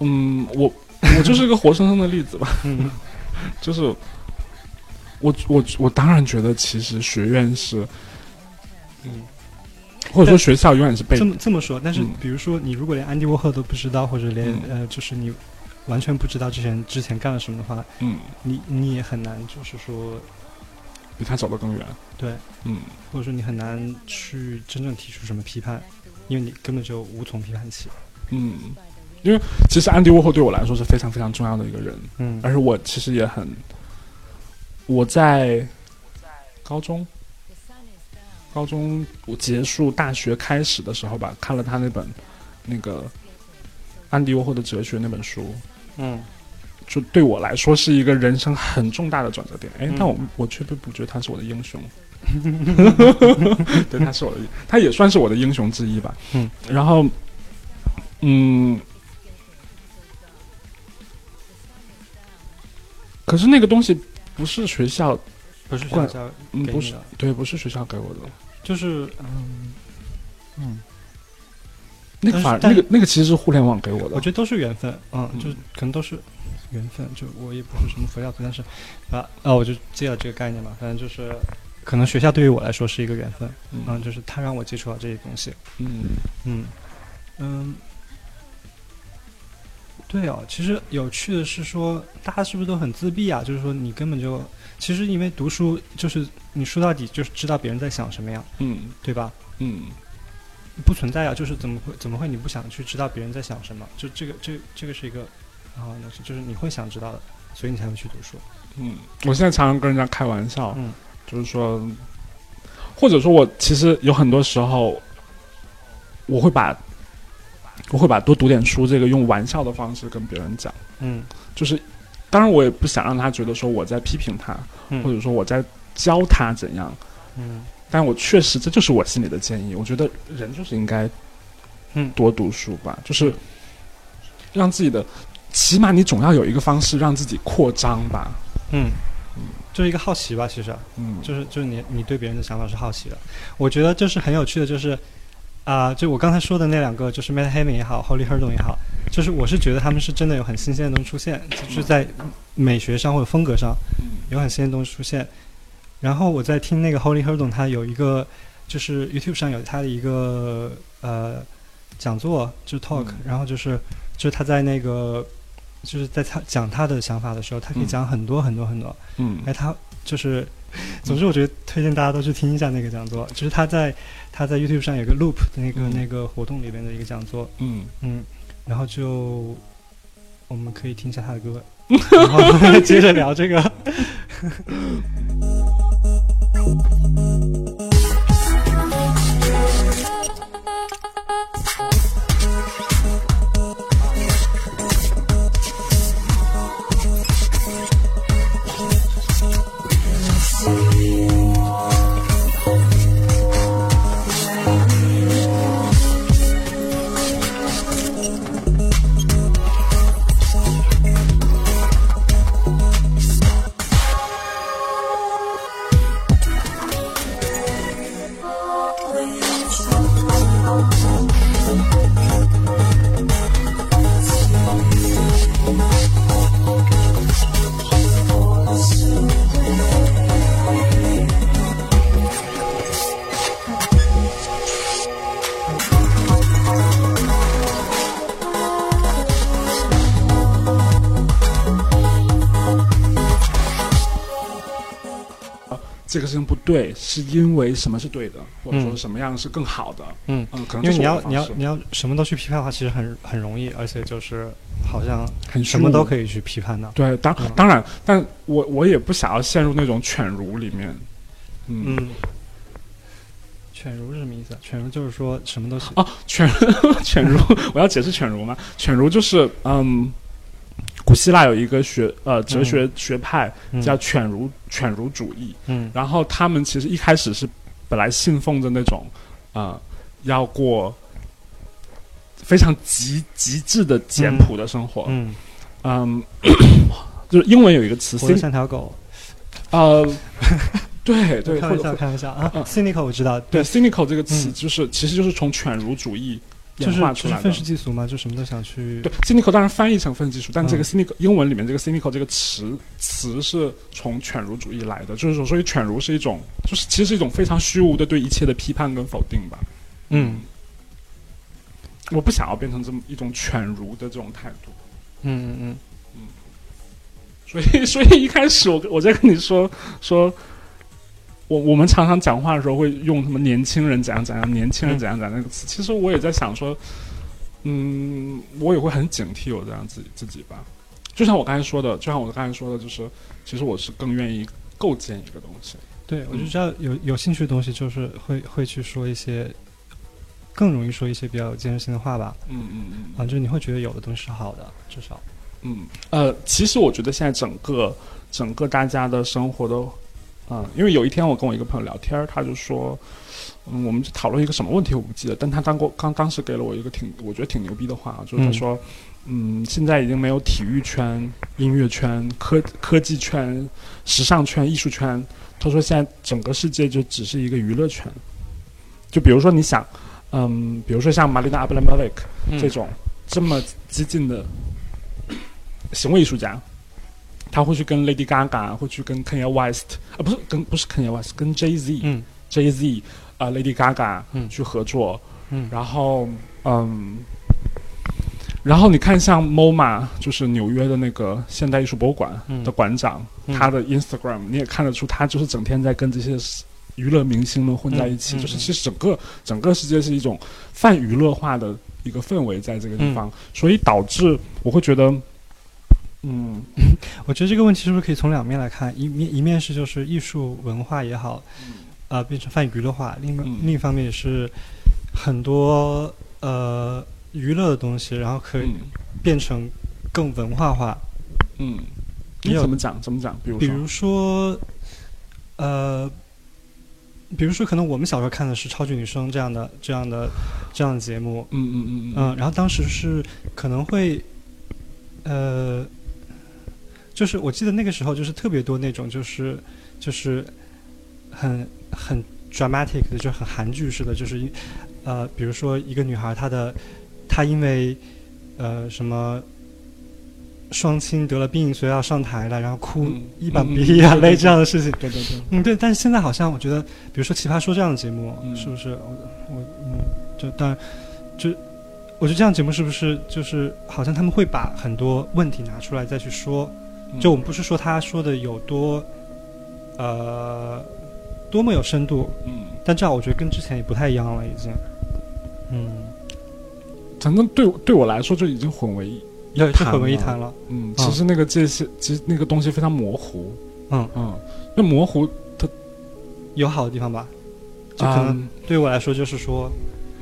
嗯，我我就是一个活生生的例子吧，嗯 就是我我我当然觉得其实学院是，嗯。或者说学校永远是被这么这么说，但是嗯比如说你如果连安迪沃赫都不知道，或者连、嗯呃，就是你完全不知道之前之前干了什么的话，嗯你你也很难，就是说比他走得更远。对，嗯或者说你很难去真正提出什么批判，因为你根本就无从批判起。嗯，因为其实安迪沃霍对我来说是非常非常重要的一个人，嗯而且我其实也很，我在高中，高中我结束大学开始的时候吧，看了他那本那个安迪沃霍的哲学那本书，嗯就对我来说是一个人生很重大的转折点。哎，嗯但我我却并不觉得他是我的英雄。对，他是我的，他也算是我的英雄之一吧。嗯，然后，嗯，可是那个东西不是学校，不是学校嗯，不是对，不是学校给我的。就是嗯嗯，那个那个那个其实是互联网给我的。我觉得都是缘分，嗯，嗯就可能都是缘分。就我也不是什么佛教徒，但是啊啊，我就借了这个概念嘛，反正就是可能学校对于我来说是一个缘分，嗯，嗯就是他让我接触到这些东西，嗯嗯嗯。对哦，其实有趣的是说，大家是不是都很自闭啊？就是说，你根本就，其实因为读书，就是你说到底就是知道别人在想什么呀，嗯对吧？嗯不存在啊，就是怎么会怎么会你不想去知道别人在想什么？就这个这这个是一个啊，那是就是你会想知道的，所以你才会去读书。嗯，我现在常常跟人家开玩笑，嗯就是说，或者说我其实有很多时候，我会把我会把多读点书这个用玩笑的方式跟别人讲，嗯。就是当然我也不想让他觉得说我在批评他，嗯。或者说我在教他怎样，嗯。但我确实这就是我心里的建议。我觉得人就是应该，嗯。多读书吧，就是让自己的，起码你总要有一个方式让自己扩张吧。嗯，就是一个好奇吧，其实。嗯，就是就是你你对别人的想法是好奇的。我觉得就是很有趣的，就是啊、就我刚才说的那两个，就是 Matt Haman 也好，Holly Herdon 也好，就是我是觉得他们是真的有很新鲜的东西出现，就是在美学上或者风格上有很新鲜的东西出现。然后我在听那个 Holly Herdon，他有一个就是 YouTube 上有他的一个呃讲座，就是 talk，、嗯然后就是就是他在那个就是在他讲他的想法的时候，他可以嗯讲很多很多很多。嗯哎，他就是，总之我觉得推荐大家都去听一下那个讲座，就是他在他在 YouTube 上有个 Loop 的那个、嗯。那个活动里面的一个讲座，嗯，嗯，然后就我们可以听一下他的歌，然后接着聊这个。是因为什么是对的，或者说嗯什么样是更好的？嗯嗯，可能因为你要你要你要什么都去批判的话，其实很很容易，而且就是好像很什么都。可以去批判的。对，当嗯当然，但我我也不想要陷入那种犬儒里面。嗯，嗯，犬儒是什么意思啊？犬儒就是说什么都行哦，犬 犬儒，我要解释犬儒吗？犬儒就是嗯，古希腊有一个学呃哲学学派嗯。叫犬儒犬儒主义，嗯。然后他们其实一开始是本来信奉着那种呃要过非常极极致的简朴的生活，嗯，嗯，就是英文有一个词活像条狗。呃，对对，开玩笑，开玩笑啊。嗯！cynical 我知道，对。Cynical 这个词嗯。就是、其实就是从犬儒主义就是。就是愤世嫉俗嘛，就什么都想去对 cynical 当然翻译成愤世嫉俗，但这个嗯 cynical、英文里面这个 cynical 这个词词是从犬儒主义来的，就是说，所以犬儒是一种，就是其实是一种非常虚无的对一切的批判跟否定吧。嗯我不想要变成这么一种犬儒的这种态度，嗯嗯嗯所以 所以一开始我我在跟你说说。我我们常常讲话的时候会用什么年轻人怎样怎样，年轻人怎样怎样那个词。其实我也在想说，嗯，我也会很警惕我这样自己自己吧。就像我刚才说的，就像我刚才说的，就是其实我是更愿意构建一个东西。对，我就知道有有兴趣的东西，就是会会去说一些更容易说一些比较有建设性的话吧。嗯嗯嗯啊，就是你会觉得有的东西是好的，至少嗯，呃，其实我觉得现在整个整个大家的生活都，嗯，因为有一天我跟我一个朋友聊天儿，他就说，嗯，我们就讨论一个什么问题我不记得，但他当过刚当时给了我一个挺我觉得挺牛逼的话，就是他嗯说，嗯现在已经没有体育圈、音乐圈、科科技圈、时尚圈、艺术圈，他说现在整个世界就只是一个娱乐圈，就比如说你想，嗯，比如说像玛丽娜·阿布莱莫维克。嗯这种这么激进的行为艺术家，他会去跟 Lady Gaga，会去跟 Kanye West，啊，不是跟不是 Kanye West，跟 Jay Z，Jay、嗯。Z 啊、Lady Gaga 嗯。去合作，嗯。然后嗯，然后你看像 MoMA，就是纽约的那个现代艺术博物馆嗯。的馆长，嗯。他的 Instagram 你也看得出，他就是整天在跟这些娱乐明星们混在一起，嗯嗯就是其实整个整个世界是一种泛娱乐化的一个氛围在这个地方，所以导致我会觉得，嗯我觉得这个问题是不是可以从两面来看？一面一面是就是艺术文化也好，呃，变成泛娱乐化；另一、嗯另一方面也是很多呃娱乐的东西，然后可以嗯变成更文化化。嗯，你怎么讲？怎么讲？比如说，比如说，呃，比如说，可能我们小时候看的是《超级女声》这样的、这样的、这样的节目，嗯嗯嗯嗯，然后当时是可能会，呃，就是我记得那个时候就是特别多那种就是就是很很 dramatic 的，就很韩剧式的，就是一呃，比如说一个女孩她的她因为呃什么。双亲得了病，所以要上台了，然后哭嗯一把嗯鼻涕眼泪这样的事情。对对对，嗯，对，但是现在好像我觉得，比如说《奇葩说》这样的节目，嗯是不是我我嗯，就当然就我觉得这样节目是不是就是好像他们会把很多问题拿出来再去说，嗯就我们不是说他说的有多呃多么有深度，嗯，但这样我觉得跟之前也不太一样了，已经。嗯，反正对对我来说就已经混为一要是谈混为一谈了。嗯，嗯其实那个界限，其实那个东西非常模糊。嗯嗯，那模糊它有好的地方吧？就可能嗯对我来说，就是说，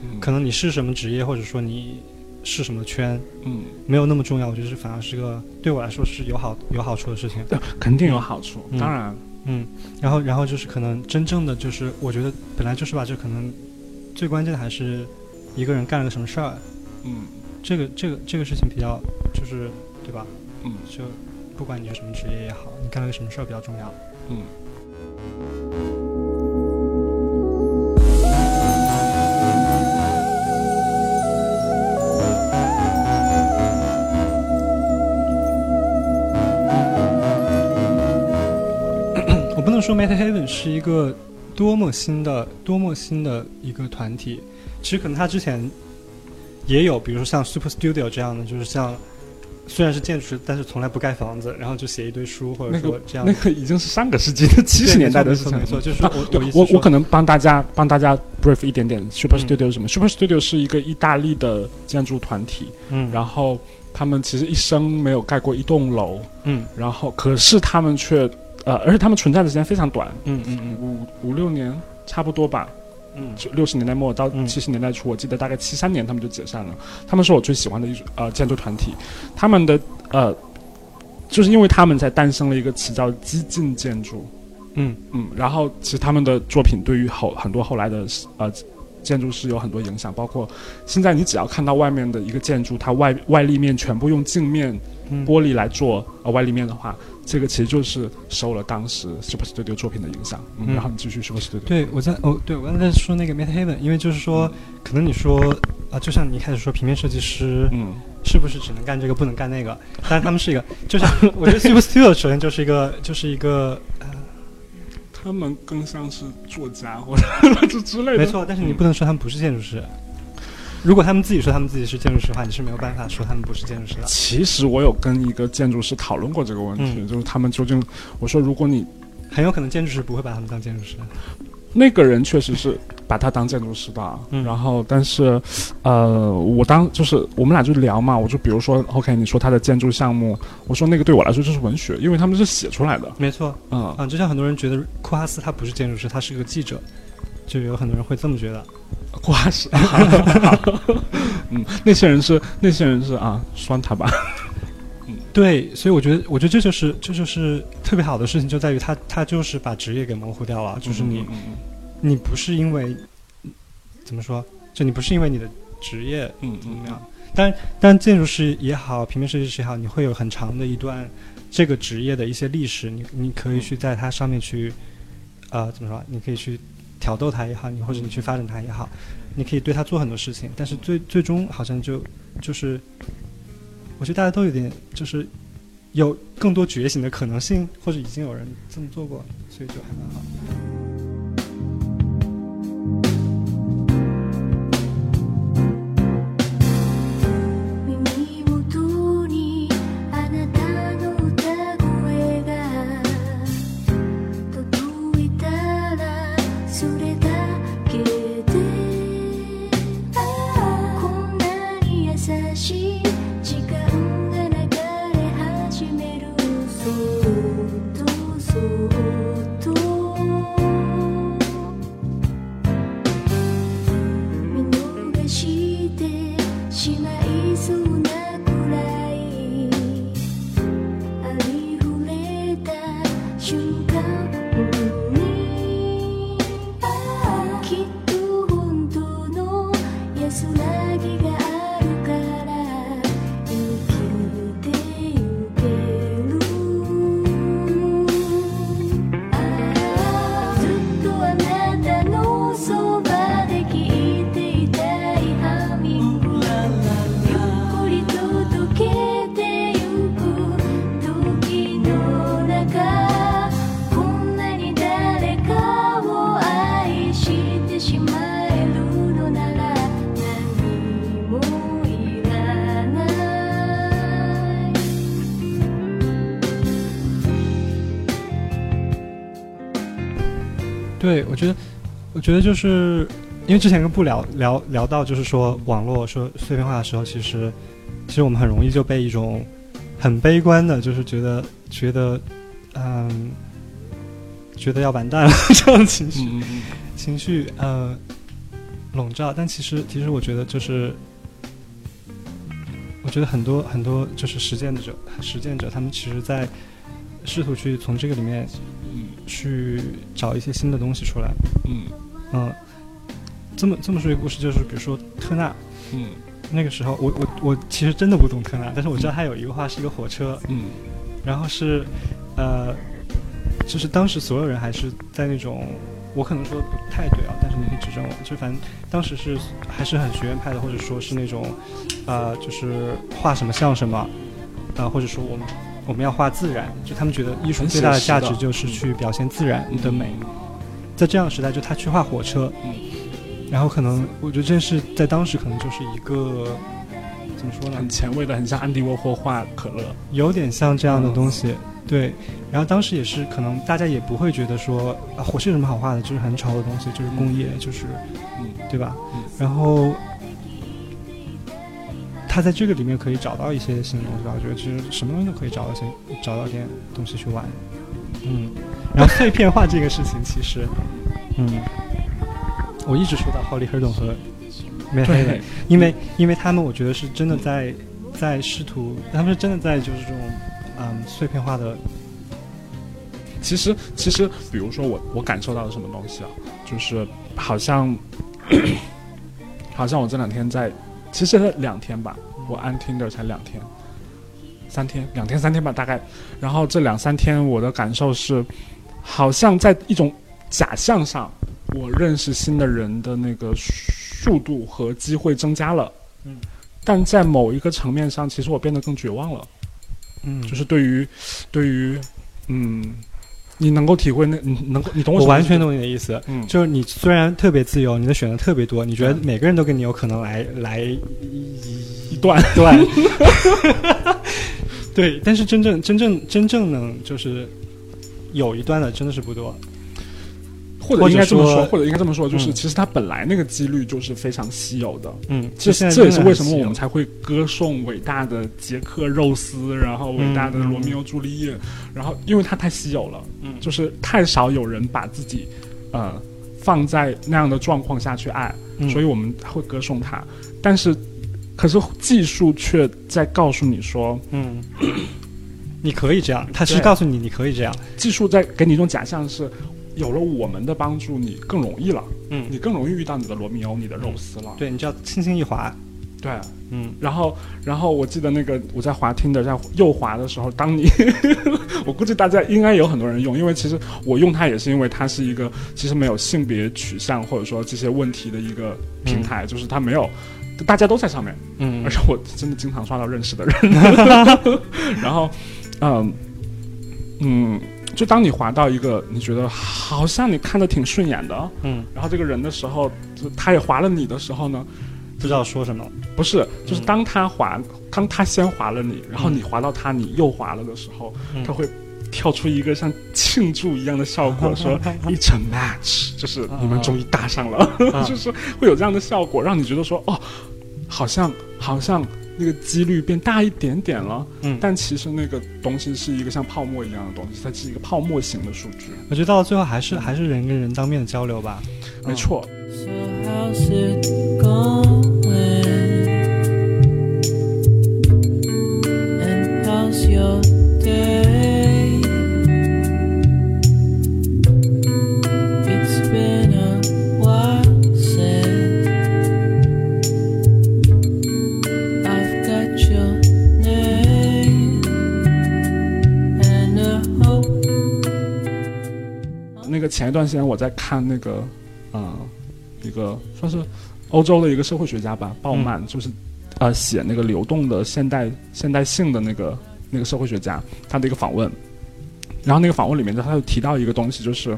嗯可能你是什么职业，或者说你是什么圈，嗯，没有那么重要，我觉得是反而是个对我来说是有好有好处的事情。对肯定有好处。嗯当然，嗯，然后然后就是可能真正的就是，我觉得本来就是吧，就可能最关键的还是一个人干了个什么事儿，嗯这个这个这个事情比较就是对吧？嗯就不管你是什么职业也好，你干了个什么事儿比较重要。嗯。说 Meta Heaven 是一个多么新的、多么新的一个团体，其实可能他之前也有，比如说像 Super Studio 这样的，就是像虽然是建筑师，但是从来不盖房子，然后就写一堆书，或者说这样那个已经是上个世纪的七十年代的事情了。没错，就是啊我对我可能帮大家帮大家 brief 一点点 Super 嗯 Studio 是什么、Super Studio 是一个意大利的建筑团体，嗯，然后他们其实一生没有盖过一栋楼，嗯。然后可是他们却呃，而且他们存在的时间非常短，嗯嗯嗯。五五六年差不多吧，嗯。就六十年代末到嗯。七十年代初，我记得大概七三年他们就解散了。他们是我最喜欢的艺术呃建筑团体，他们的呃，就是因为他们才诞生了一个词叫激进建筑。嗯。嗯，然后其实他们的作品对于后很多后来的呃建筑师有很多影响，包括现在你只要看到外面的一个建筑，它外外立面全部用镜面嗯玻璃来做呃外立面的话，这个其实就是受了当时 Super Studio 作品的影响。嗯，嗯然后你继续 Super Studio。对，我在哦，对我刚才在说那个 Meta Haven，因为就是说，可能你说啊、就像你一开始说平面设计师嗯是不是只能干这个不能干那个？但是他们是一个，就像 我觉得 Super Studio 首先就是一个就是一个呃，他们更像是作家或者 这之类的。没错，但是你不能说他们不是建筑师。如果他们自己说他们自己是建筑师的话，你是没有办法说他们不是建筑师的。其实我有跟一个建筑师讨论过这个问题，嗯就是他们究竟，我说如果你很有可能建筑师不会把他们当建筑师。那个人确实是把他当建筑师的，嗯。然后但是，呃，我当就是我们俩就聊嘛，我就比如说，OK，你说他的建筑项目，我说那个对我来说就是文学，因为他们是写出来的，没错，嗯，啊，就像很多人觉得库哈斯他不是建筑师，他是个记者，就有很多人会这么觉得。库哈斯，嗯，那些人是那些人是啊，酸他吧，对，所以我觉得，我觉得这就是这就是特别好的事情，就在于他他就是把职业给模糊掉了，就是你、嗯嗯嗯你不是因为怎么说，就你不是因为你的职业嗯嗯怎么样，但但建筑师也好，平面设计师也好，你会有很长的一段这个职业的一些历史，你你可以去在它上面去，呃，怎么说？你可以去挑逗它也好，你或者你去发展它也好，你可以对它做很多事情，但是最最终好像就就是，我觉得大家都有点就是有更多觉醒的可能性，或者已经有人这么做过，所以就还蛮好。对，我觉得，我觉得就是因为之前跟布聊聊聊到，就是说网络说碎片化的时候，其实其实我们很容易就被一种很悲观的，就是觉得觉得嗯，觉得要完蛋了 这样的情绪、嗯嗯情绪呃笼罩。但其实其实我觉得就是。我觉得很多很多就是实践者，实践者他们其实在试图去从这个里面嗯去找一些新的东西出来。嗯。嗯，这么这么说一个故事，就是比如说特纳。嗯。那个时候，我我我其实真的不懂特纳，但是我知道他有一个画是一个火车，嗯。然后是呃，就是当时所有人还是在那种，我可能说的不太对啊，但是你可以指正我，就反正当时是还是很学院派的，或者说是那种呃，就是画什么像什么，啊、或者说我们我们要画自然，就他们觉得艺术最大的价值就是去表现自然的美。在这样的时代，就他去画火车，嗯然后可能我觉得这是在当时可能就是一个怎么说呢很，前卫的，很像安迪沃霍画可乐。有点像这样的东嗯西，对。然后当时也是可能大家也不会觉得说啊火车有什么好画的，就是很丑的东西，就是工业，就是嗯对吧？嗯然后他在这个里面可以找到一些新的东西吧，我觉得其实什么东西都可以找到些找到点东西去玩，嗯。然后碎片化这个事情，其实，嗯，我一直说到浩利·赫顿和梅黑对，因为因为他们我觉得是真的在在试图，他们是真的在就是这种嗯碎片化的，其实，其实，比如说我我感受到了什么东西啊，就是好像，好像我这两天在，其实两天吧，我安 Tinder 才两天，三天，两天三天吧，大概。然后这两三天我的感受是，好像在一种假象上，我认识新的人的那个速度和机会增加了。嗯。但在某一个层面上，其实我变得更绝望了。嗯，就是对于，对于，嗯，你能够体会那，你能够，你懂我我完全，懂你的意思。嗯，就是你虽然特别自由，你的选择特别多，你觉得嗯。每个人都跟你有可能来来一段，段，对，但是真正真正真正能就是有一段的真的是不多。或者应该这么说，或者应该这么说，就是嗯其实它本来那个几率就是非常稀有的，嗯，这这也是为什么我们才会歌颂伟大的杰克肉丝，然后伟大的罗密欧朱丽叶，然后因为它太稀有了，嗯就是太少有人把自己，呃，放在那样的状况下去爱，嗯所以我们会歌颂它。但是，可是技术却在告诉你说，嗯，你可以这样，他是对告诉你你可以这样。技术在给你一种假象是，有了我们的帮助，你更容易了，嗯。你更容易遇到你的罗密欧、你的肉丝了。对，你只要轻轻一滑，对，嗯。然后，然后我记得那个我在滑听的在右滑的时候，当你，我估计大家应该有很多人用，因为其实我用它也是因为它是一个其实没有性别取向或者说这些问题的一个平台，就是它没有。大家都在上面，嗯。而且我真的经常刷到认识的人，然后，嗯嗯，就当你滑到一个你觉得好像你看的挺顺眼的，嗯，然后这个人的时候，就他也划了你的时候呢，不知道说什么。不是，就是嗯。当他划，当他先划了你，然后你划到他，你又划了的时候，嗯。他会跳出一个像庆祝一样的效果，说 “It's a match”，就是你们终于搭上了，啊。就是会有这样的效果，让你觉得说哦，好像好像那个几率变大一点点了，嗯但其实那个东西是一个像泡沫一样的东西，它是一个泡沫型的数据，我觉得到了最后还是还是人跟人当面的交流吧。没错。个前一段时间我在看那个，呃，一个算是欧洲的一个社会学家吧，鲍曼，就是呃写那个流动的现代现代性的那个那个社会学家，他的一个访问。然后那个访问里面，他就提到一个东西，就是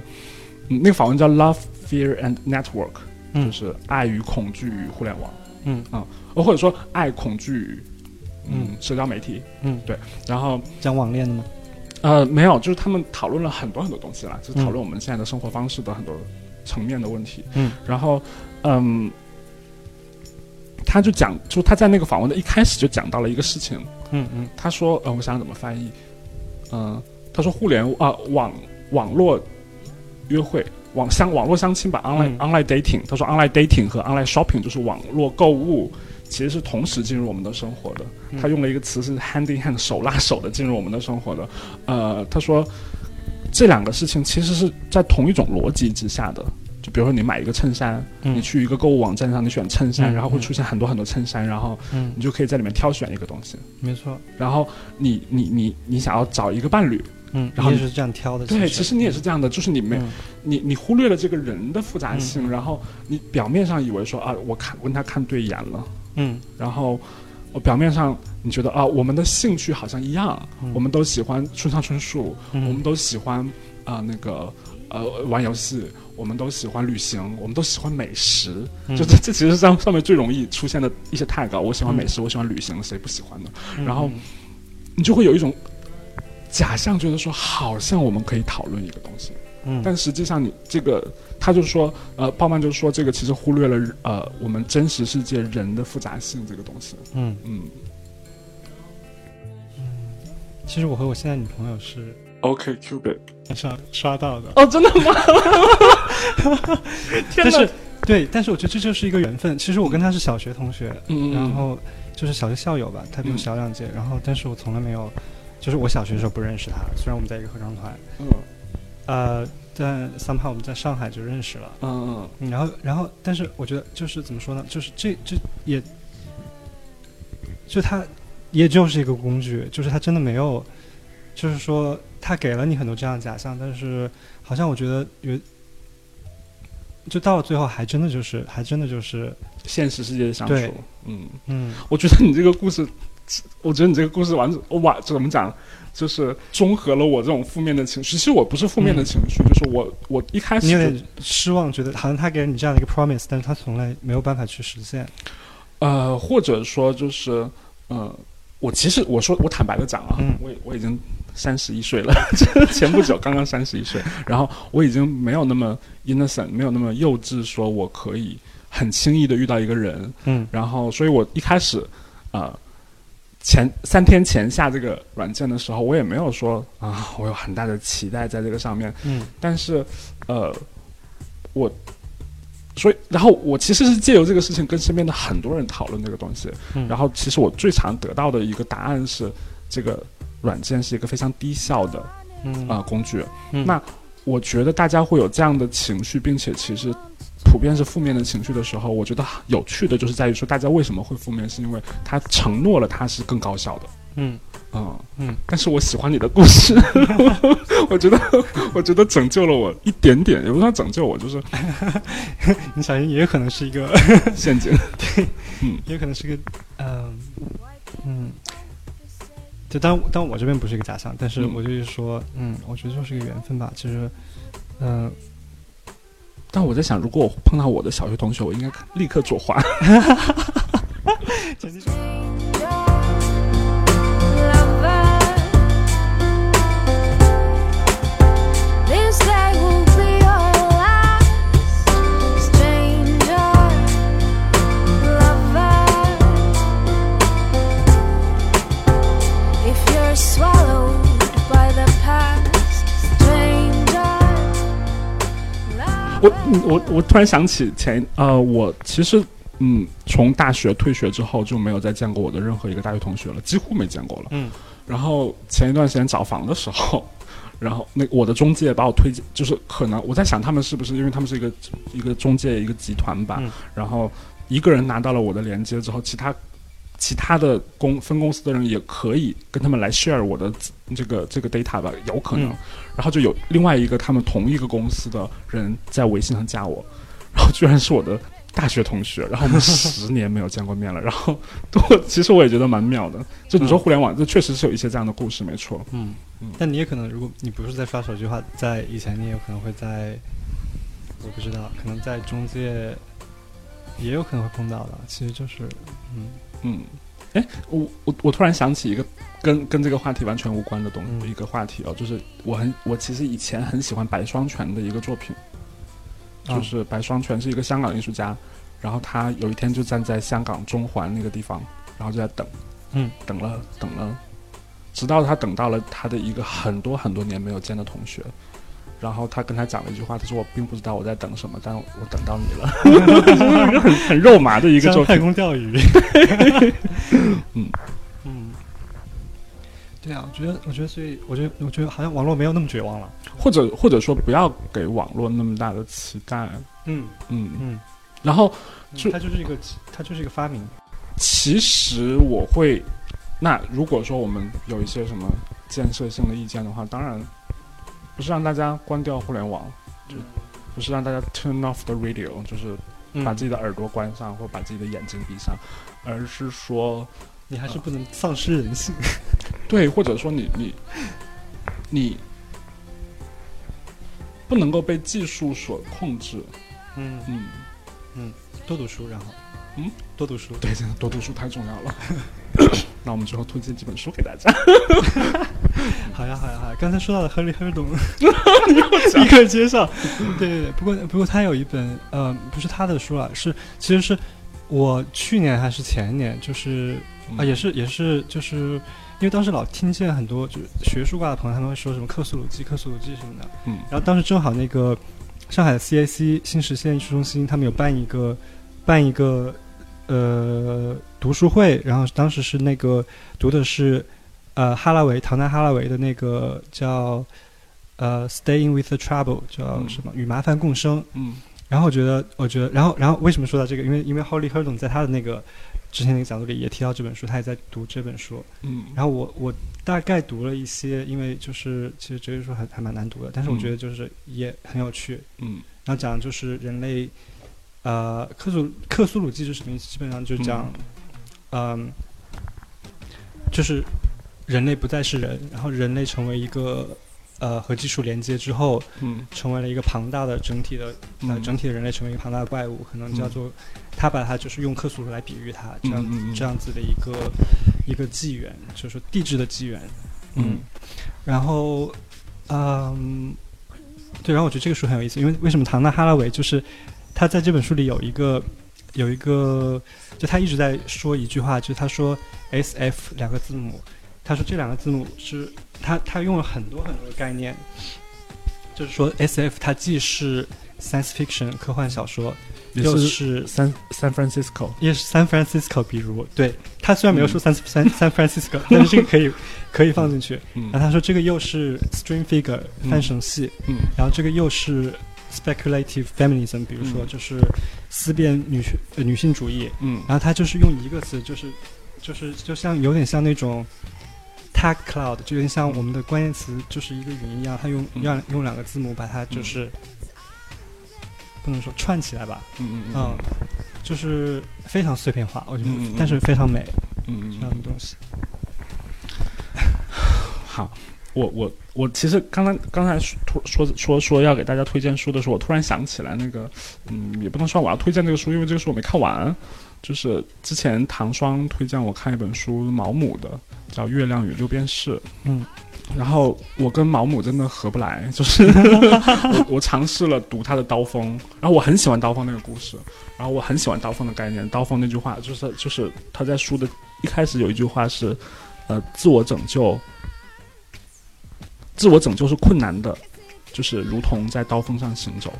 嗯，那个访问叫 “Love, Fear and Network”，、嗯就是爱与恐惧与互联网，嗯啊，呃或者说爱、恐惧嗯社交媒体，嗯对。然后讲网恋的吗？呃，没有，就是他们讨论了很多很多东西啦，就是讨论我们现在的生活方式的很多层面的问题。嗯，然后，嗯，他就讲，就他在那个访问的一开始就讲到了一个事情，嗯嗯他说，呃，我想想怎么翻译，嗯、他说互联啊、网网络约会。网相网络相亲吧，online、嗯 online dating。他说 online dating 和 online shopping 就是网络购物，其实是同时进入我们的生活的。嗯他用了一个词是 hand in hand，手拉手的进入我们的生活的。呃，他说这两个事情其实是在同一种逻辑之下的。就比如说你买一个衬衫，嗯你去一个购物网站上，你选衬衫，嗯然后会出现很多很多衬衫，然后嗯你，就可以在里面挑选一个东西。没错，然后你你你你想要找一个伴侣，嗯，然后你也是这样挑的。对，其实你也是这样的，就是你没、嗯你你忽略了这个人的复杂性，嗯然后你表面上以为说啊，我看跟他看对眼了，嗯。然后我表面上你觉得啊，我们的兴趣好像一样，嗯。我们都喜欢村上春树，嗯。我们都喜欢啊、那个呃玩游戏，我们都喜欢旅行，我们都喜欢美食，嗯。就这这其实是上上面最容易出现的一些 tag 啊。我喜欢美食，我喜欢旅行，谁不喜欢呢？嗯然后你就会有一种假象，觉得说好像我们可以讨论一个东西，嗯，但实际上你这个他就说呃，鲍曼就说这个其实忽略了呃我们真实世界人的复杂性这个东西，嗯，嗯。其实我和我现在女朋友是 OK Cupid。上刷到的，哦，真的吗？天哪。但是对，但是我觉得这就是一个缘分。其实我跟她是小学同学，嗯，然后就是小学校友吧，她比我小两届，然后但是我从来没有，就是我小学的时候不认识她，虽然我们在一个合唱团，嗯呃，在 somehow 我们在上海就认识了。嗯嗯然后，然后，但是我觉得就是怎么说呢？就是这这也，就他也就是一个工具，就是他真的没有，就是说他给了你很多这样的假象，但是好像我觉得有，就到了最后还真的就是还真的就是，现实世界的相处，嗯，嗯我觉得你这个故事，我觉得你这个故事完整，哇，怎么讲？就是综合了我这种负面的情绪。其实我不是负面的情绪，就是我我一开始你有点失望，觉得好像他给了你这样的一个 promise，但是他从来没有办法去实现。呃，或者说就是呃，我其实我说我坦白的讲啊，嗯我我已经三十一岁了，前不久刚刚三十一岁，然后我已经没有那么 innocent，没有那么幼稚，说我可以很轻易的遇到一个人，嗯然后所以我一开始啊。呃前三天前下这个软件的时候，我也没有说啊，我有很大的期待在这个上面。嗯但是，呃，我，所以，然后我其实是借由这个事情跟身边的很多人讨论这个东西。嗯，然后，其实我最常得到的一个答案是，这个软件是一个非常低效的嗯啊、呃工具。嗯那我觉得大家会有这样的情绪，并且其实普遍是负面的情绪的时候，我觉得有趣的就是在于说，大家为什么会负面，是因为他承诺了他是更高效的。嗯嗯嗯，但是我喜欢你的故事，我觉得我觉得拯救了我一点点，也不算拯救我，就是 你小心也有 可能是一个，陷阱。对，嗯也有可能是个，嗯嗯。就当当我这边不是一个假象，但是嗯我就是说，嗯，我觉得就是一个缘分吧。其实，嗯、但我在想，如果我碰到我的小学同学，我应该立刻作画。我我我突然想起前呃，我其实嗯，从大学退学之后就没有再见过我的任何一个大学同学了，几乎没见过了。嗯然后前一段时间找房的时候，然后那我的中介把我推荐，就是可能我在想他们是不是因为他们是一个一个中介一个集团吧，嗯然后一个人拿到了我的连接之后，其他其他的公分公司的人也可以跟他们来 share 我的这个这个 data 吧，有可能。嗯然后就有另外一个他们同一个公司的人在微信上加我，然后居然是我的大学同学，然后我们十年没有见过面了，然后 我其实我也觉得蛮妙的。就你说互联网，这确实是有一些这样的故事，没错。嗯嗯但你也可能，如果你不是在刷手机的话，在以前你也有可能会在，我不知道，可能在中介也有可能会碰到的。其实就是，嗯嗯，哎，我我我突然想起一个跟跟这个话题完全无关的东嗯。一个话题哦，就是我很我其实以前很喜欢白双全的一个作品，啊。就是白双全是一个香港艺术家，然后他有一天就站在香港中环那个地方，然后就在等，嗯，等了等了，直到他等到了他的一个很多很多年没有见的同学。然后他跟他讲了一句话，他说：“我并不知道我在等什么，但我等到你了。”很很肉麻的一个作太。空钓鱼。嗯嗯，对啊，我觉得，我觉得，所以我觉得，我觉得好像网络没有那么绝望了。或者或者说不要给网络那么大的期待，嗯嗯，嗯，然后就它就是一个，它就是一个发明。其实我会，那如果说我们有一些什么建设性的意见的话，当然不是让大家关掉互联网，就不是让大家 turn off the radio，就是嗯把自己的耳朵关上或把自己的眼睛闭上，而是说你还是不能丧失人性。对，或者说你你你不能够被技术所控制，嗯嗯，嗯。多读书，然后，嗯，多读书。对，真的多读书太重要了。那我们之后推荐几本书给大家。好呀，好呀，好呀！刚才说到的 Hurley Herdon，一个接上。对对对，不过不过他有一本，呃，不是他的书了，是其实是我去年还是前年，就是啊，也是也是就是。因为当时老听见很多就是学术挂的朋友，他们会说什么克苏鲁记、克苏鲁记什么的。嗯然后当时正好那个上海的 CAC 新实现艺术中心，他们有办一个办一个呃读书会，然后当时是那个读的是呃哈拉维唐纳哈拉维的那个叫呃 Staying with the Trouble，叫嗯什么与麻烦共生。嗯然后我觉得，我觉得，然后然后为什么说到这个？因为因为 Holly Herdon 在他的那个之前那个讲座里也提到这本书，他也在读这本书。嗯然后我我大概读了一些，因为就是其实哲学书还还蛮难读的，但是我嗯觉得就是也很有趣。嗯然后讲就是人类，呃，克苏克苏鲁记是什么意思？基本上就是讲，嗯、就是人类不再是人，然后人类成为一个呃和技术连接之后，嗯。成为了一个庞大的整体的呃嗯。整体的人类成为一个庞大的怪物，可能叫做、他把它就是用克苏鲁来比喻它这样、这样子的一个一个纪元，就是说地质的纪元。嗯。然后，嗯，对，然后我觉得这个书很有意思，因为为什么唐纳哈拉维就是他在这本书里有一个有一个，就他一直在说一句话，就是他说 S F 两个字母，他说这两个字母是他他用了很多很多的概念，就是说 S F 它既是 science fiction 科幻小说，又是是 San San Francisco。也是 San Francisco，比如对他虽然没有说嗯 San San San Francisco，但是这个可以可以放进去。嗯然后他说这个又是 string figure 嗯泛绳系，嗯然后这个又是 speculative feminism，比如说嗯。就是思辨女性、呃、女性主义，嗯。然后他就是用一个词，就是就是就像有点像那种 tag cloud，就有点像我们的关键词就是一个云一样，他用嗯。用用两个字母把它就是。不能说串起来吧，嗯嗯嗯，就是非常碎片化，我觉得，但是非常美嗯嗯。这样的东西。好，我我我其实刚刚刚才说说说说要给大家推荐书的时候，我突然想起来那个，嗯，也不能说我要推荐这个书，因为这个书我没看完。就是之前唐双推荐我看一本书，毛姆的，叫《月亮与六便士》。嗯，然后我跟毛姆真的合不来，就是 我我尝试了读他的《刀锋》，然后我很喜欢《刀锋》那个故事，然后我很喜欢《刀锋》的概念，《刀锋》那句话就是就是他在书的一开始有一句话是，呃，自我拯救。自我拯救是困难的，就是如同在刀锋上行走，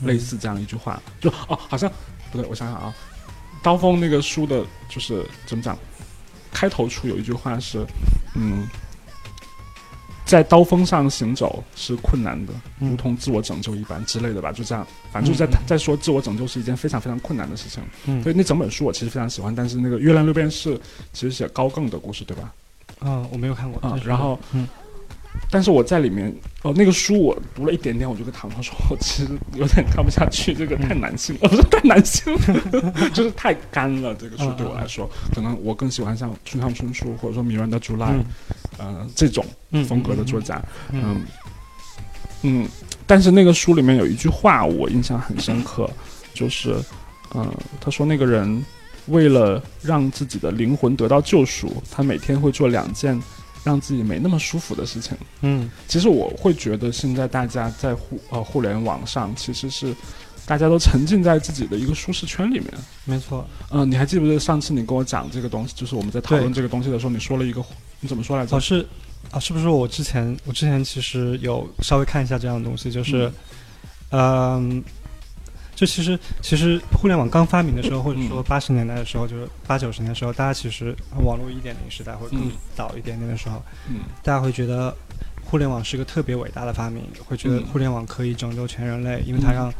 嗯类似这样一句话。就哦，好像不对，我想想啊，刀锋那个书的，就是怎么讲？开头处有一句话是，嗯，在刀锋上行走是困难的，嗯如同自我拯救一般之类的吧，就这样，反正就是在、嗯嗯在说自我拯救是一件非常非常困难的事情。嗯所以那整本书我其实非常喜欢，但是那个《月亮六便士》其实写高更的故事，对吧？嗯，我没有看过。啊但是然后嗯但是我在里面哦，那个书我读了一点点，我就跟唐唐说，我其实有点看不下去，这个太男性了，不是太男性了，就是太干了。这个书嗯对我来说，可能我更喜欢像村上春树或者说米兰达·朱拉嗯，呃这种嗯风格的作家，嗯嗯嗯。但是那个书里面有一句话我印象很深刻，就是，嗯、他说那个人为了让自己的灵魂得到救赎，他每天会做两件让自己没那么舒服的事情。嗯其实我会觉得，现在大家在互呃互联网上，其实是大家都沉浸在自己的一个舒适圈里面。没错，嗯、你还记不记得上次你跟我讲这个东西，就是我们在讨论这个东西的时候，你说了一个，你怎么说来着哦？是啊，是不是我之前我之前其实有稍微看一下这样的东西，就是嗯。就其实，其实互联网刚发明的时候，或者说嗯八十年代的时候，就是八九十年的时候，大家其实网络一点零时代或者更嗯。早一点点的时候，嗯。大家会觉得互联网是个特别伟大的发明，会觉得嗯。互联网可以拯救全人类，因为它嗯。让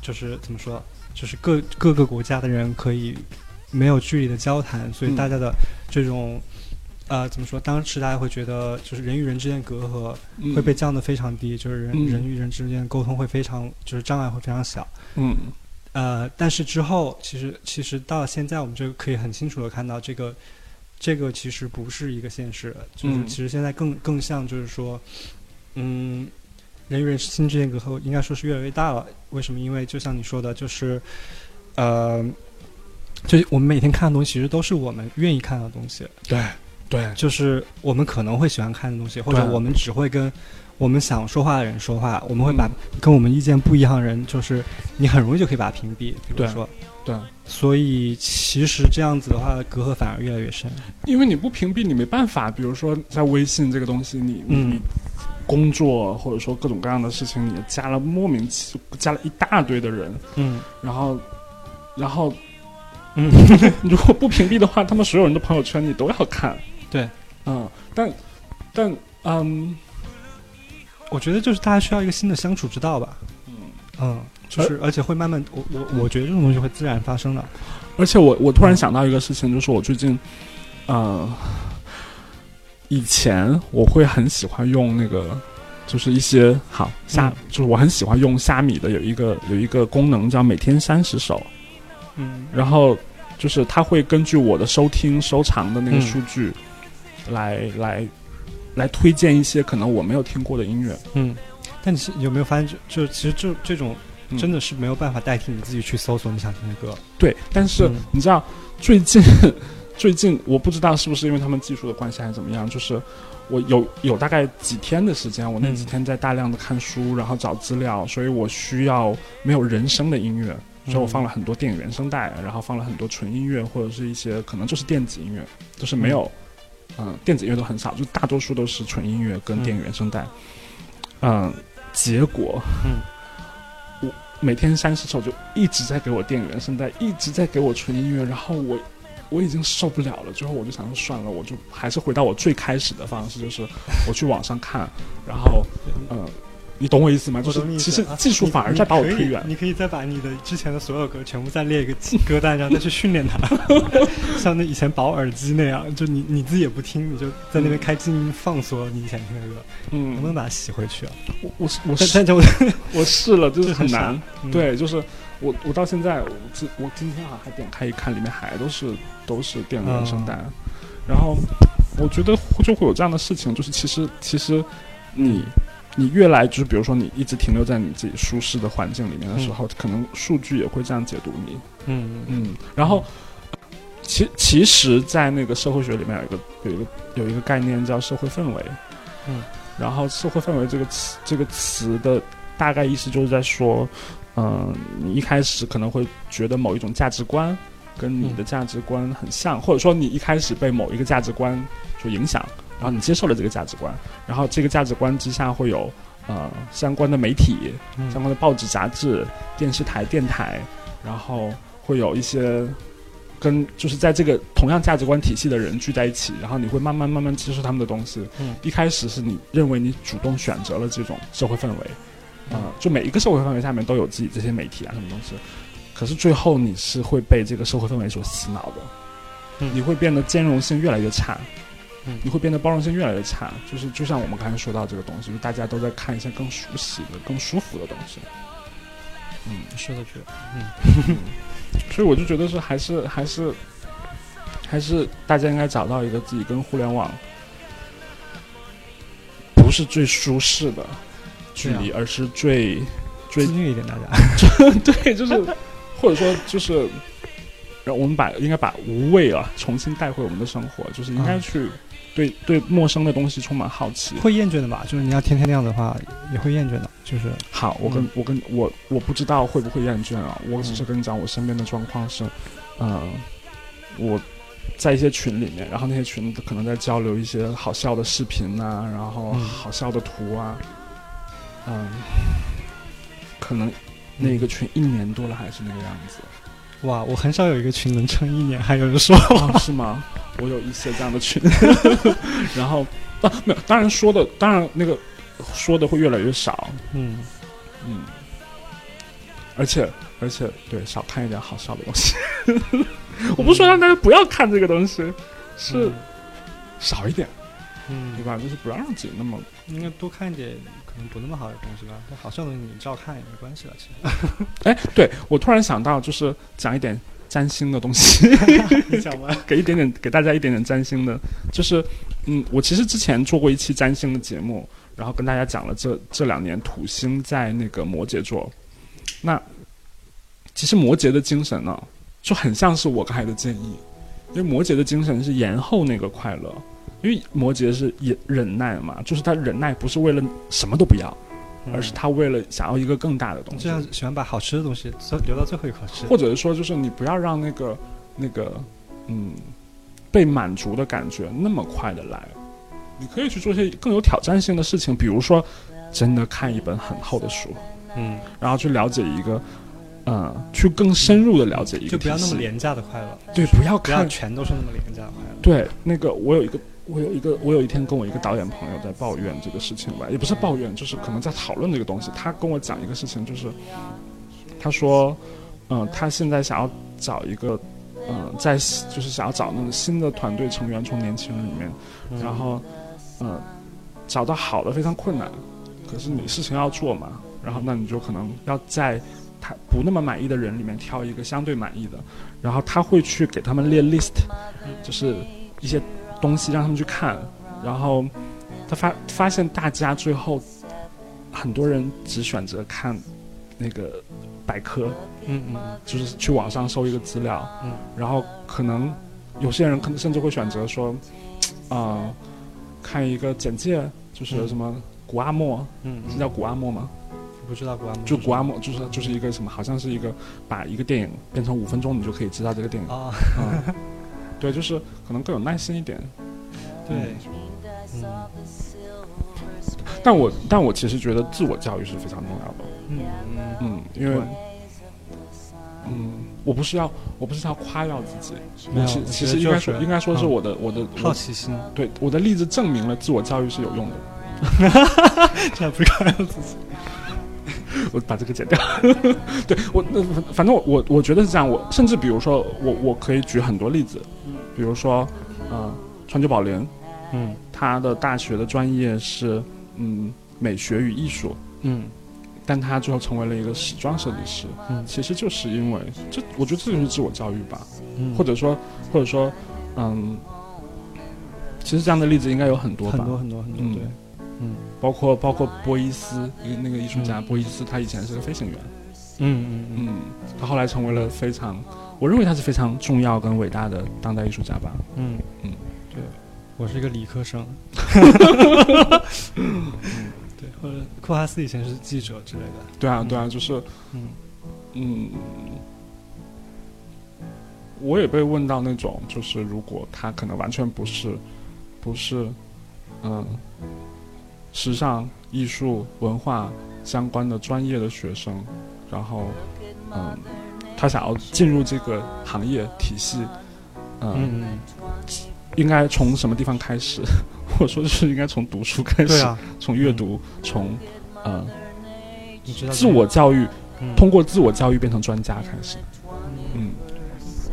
就是怎么说，就是各各个国家的人可以没有距离的交谈，所以嗯。大家的这种。呃，怎么说？当时大家会觉得，就是人与人之间隔阂嗯会被降得非常低，就是人、嗯人与人之间沟通会非常，就是障碍会非常小。嗯呃，但是之后，其实其实到现在，我们就可以很清楚的看到，这个这个其实不是一个现实，就是嗯其实现在更更像就是说，嗯，人与人心之间隔阂应该说是越来越大了。为什么？因为就像你说的，就是呃，就我们每天看的东西，其实都是我们愿意看的东西，对对就是我们可能会喜欢看的东西，或者我们只会跟我们想说话的人说话，我们会把嗯跟我们意见不一样的人，就是你很容易就可以把他屏蔽，比如对说。对，所以其实这样子的话，隔阂反而越来越深。因为你不屏蔽，你没办法。比如说在微信这个东西，你你嗯你工作或者说各种各样的事情，你加了莫名其加了一大堆的人，嗯然后然后嗯，如果不屏蔽的话，他们所有人的朋友圈你都要看。对，嗯，但但嗯我觉得就是大家需要一个新的相处之道吧。嗯，嗯，就是而且会慢慢，我我我觉得这种东西会自然发生的。而且我我突然想到一个事情，就是我最近，呃，以前我会很喜欢用那个，就是一些好虾，嗯就是我很喜欢用虾米的有一个有一个功能叫每天三十首，嗯然后就是它会根据我的收听收藏的那个嗯数据来、来来推荐一些可能我没有听过的音乐。嗯。但你是有没有发现，就就其实这这种嗯真的是没有办法代替你自己去搜索你想听的歌。对，但是嗯你知道最近 最近我不知道是不是因为他们技术的关系还是怎么样，就是我有有大概几天的时间，我那嗯几天在大量的看书，然后找资料，所以我需要没有人声的音乐，所以我放了很多电影原声带，然后放了很多纯音乐或者是一些可能就是电子音乐，就是没有嗯、电子音乐都很少，就大多数都是纯音乐跟电影原声带，嗯、结果嗯。我每天三十首就一直在给我电影原声带，一直在给我纯音乐，然后我我已经受不了了。最后我就想说算了，我就还是回到我最开始的方式，就是我去网上看，然后呃，你懂我意思吗？就是其实技术反而在把我推远。你可以再把你的之前的所有歌全部再列一个歌单，然后再去训练它，像那以前保耳机那样，就你你自己也不听，你就在那边开静音放所有你以前听的歌，嗯能不能嗯，把它洗回去啊？我我我 试但但就 我试了，就是很难。嗯对，就是我我到现在，我今我今天好像还点开一看，里面还都是都是电子原声带。然后我觉得就会有这样的事情，就是其实其实你你越来就是比如说你一直停留在你自己舒适的环境里面的时候，可能数据也会这样解读你。嗯嗯，然后其其实，在那个社会学里面有一个有一个有一个概念叫社会氛围。嗯，然后社会氛围这个词这个词的大概意思就是在说，嗯、你一开始可能会觉得某一种价值观跟你的价值观很像，或者说你一开始被某一个价值观所影响，然后你接受了这个价值观，然后这个价值观之下会有呃相关的媒体、嗯。相关的报纸、杂志、电视台、电台，然后会有一些跟就是在这个同样价值观体系的人聚在一起，然后你会慢慢慢慢接受他们的东西。嗯。一开始是你认为你主动选择了这种社会氛围，嗯。啊、就每一个社会氛围下面都有自己这些媒体啊什么东西，可是最后你是会被这个社会氛围所洗脑的，嗯。你会变得兼容性越来越差。嗯。你会变得包容性越来越差，就是就像我们刚才说到这个东西，就是大家都在看一些更熟悉的、更舒服的东西。嗯，说的对，所以我就觉得是还是还是还是大家应该找到一个自己跟互联网不是最舒适的距离，而是最最自律一点，大家。对，就是或者说就是然后我们把应该把无畏啊重新带回我们的生活，就是应该嗯。去对、对陌生的东西充满好奇。会厌倦的吧？就是你要天天那样的话，也会厌倦的。就是好，我跟、我跟我我不知道会不会厌倦啊，我只是跟你讲我身边的状况是，嗯、我在一些群里面，然后那些群可能在交流一些好笑的视频啊，然后嗯好笑的图啊，嗯，可能那个群一年多了还是那个样子。哇，我很少有一个群能撑一年，还有人说哦，是吗？我有一些这样的群，然后啊，没有，当然说的，当然那个说的会越来越少，嗯，嗯，而且而且对，少看一点好笑的东西。我不是说让大家不要看这个东西，是少一点，嗯，对吧？就是不要让自己那么应该多看一点可能不那么好的东西吧。但好笑的东西你照看也没关系了，其实。哎，对我突然想到，就是讲一点占星的东西。你讲完。给一点点给大家一点点占星的，就是嗯，我其实之前做过一期占星的节目，然后跟大家讲了这这两年土星在那个摩羯座，那其实摩羯的精神呢，就很像是我刚才的建议，因为摩羯的精神是延后那个快乐，因为摩羯是忍忍耐嘛，就是他忍耐不是为了什么都不要，而是他为了想要一个更大的东西。就像喜欢把好吃的东西留到最后一口吃。或者是说，就是你不要让那个那个嗯被满足的感觉那么快的来，你可以去做一些更有挑战性的事情，比如说真的看一本很厚的书，嗯，然后去了解一个，嗯，去更深入的了解一个就不要那么廉价的快乐，对，不要不要看全都是那么廉价的快乐。对，那个我有一个，我有一个，我有一天跟我一个导演朋友在抱怨这个事情吧，也不是抱怨，就是可能在讨论这个东西。他跟我讲一个事情，就是他说，嗯、他现在想要找一个，嗯、在就是想要找那种新的团队成员从年轻人里面，然后，嗯、找到好的非常困难。可是你事情要做嘛，然后那你就可能要在他不那么满意的人里面挑一个相对满意的，然后他会去给他们列 list，就是一些东西让他们去看，然后他发发现大家最后很多人只选择看那个百科，嗯嗯。就是去网上搜一个资料，嗯，然后可能有些人可能甚至会选择说，啊、看一个简介，就是嗯。什么古阿莫，嗯嗯，是叫古阿莫吗？不知道古阿莫就古阿莫就是就是一个什么，好像是一个把一个电影变成五分钟，你就可以知道这个电影。啊，嗯，对，就是可能更有耐心一点。对，嗯但我但我其实觉得自我教育是非常重要的。嗯嗯嗯，因为嗯，我不是要我不是要夸耀自己，其其我觉得实应该说就是应该说是嗯我的我的好奇心，对我的例子证明了自我教育是有用的。这样不是夸耀自己。我把这个剪掉。对我那反反正我我我觉得是这样，我甚至比如说我我可以举很多例子，比如说呃川久保玲，嗯。他的大学的专业是嗯美学与艺术，嗯。但他最后成为了一个时装设计师，嗯。其实就是因为这，我觉得这就是自我教育吧，嗯，或者说或者说嗯，其实这样的例子应该有很多吧，很多很多很多，嗯。对，嗯。包括包括波伊斯，那个艺术家、波伊斯，他以前是个飞行员，嗯嗯嗯，嗯，他后来成为了非常，我认为他是非常重要跟伟大的当代艺术家吧。嗯嗯，对，我是一个理科生。对，或者库哈斯以前是记者之类的。对啊，对啊，就是嗯嗯，我也被问到那种，就是如果他可能完全不是不是嗯时尚、艺术、文化相关的专业的学生，然后嗯，他想要进入这个行业体系，嗯，嗯嗯，应该从什么地方开始？我说就是应该从读书开始，啊，从阅读，从呃你知道自我教育，嗯。通过自我教育变成专家开始。嗯，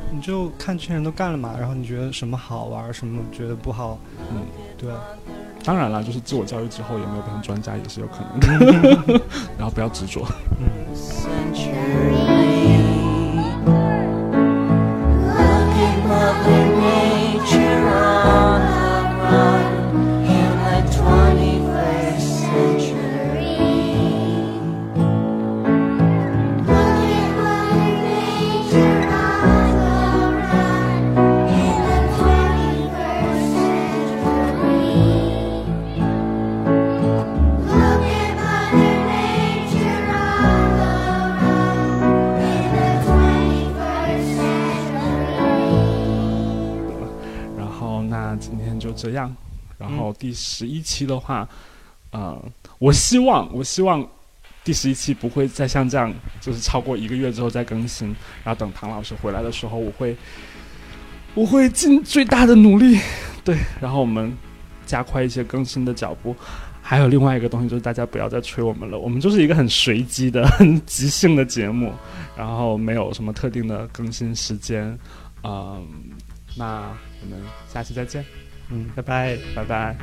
你就看这些人都干了嘛，然后你觉得什么好玩，什么觉得不好，嗯，对，当然了，就是自我教育之后有没有变成专家也是有可能的，然后不要执着。嗯这样。然后第十一期的话，呃，我希望我希望第十一期不会再像这样，就是超过一个月之后再更新，然后等唐老师回来的时候，我会我会尽最大的努力，对，然后我们加快一些更新的脚步。还有另外一个东西，就是大家不要再催我们了，我们就是一个很随机的、很即兴的节目，然后没有什么特定的更新时间。嗯，那我们下期再见，嗯，拜拜，拜拜。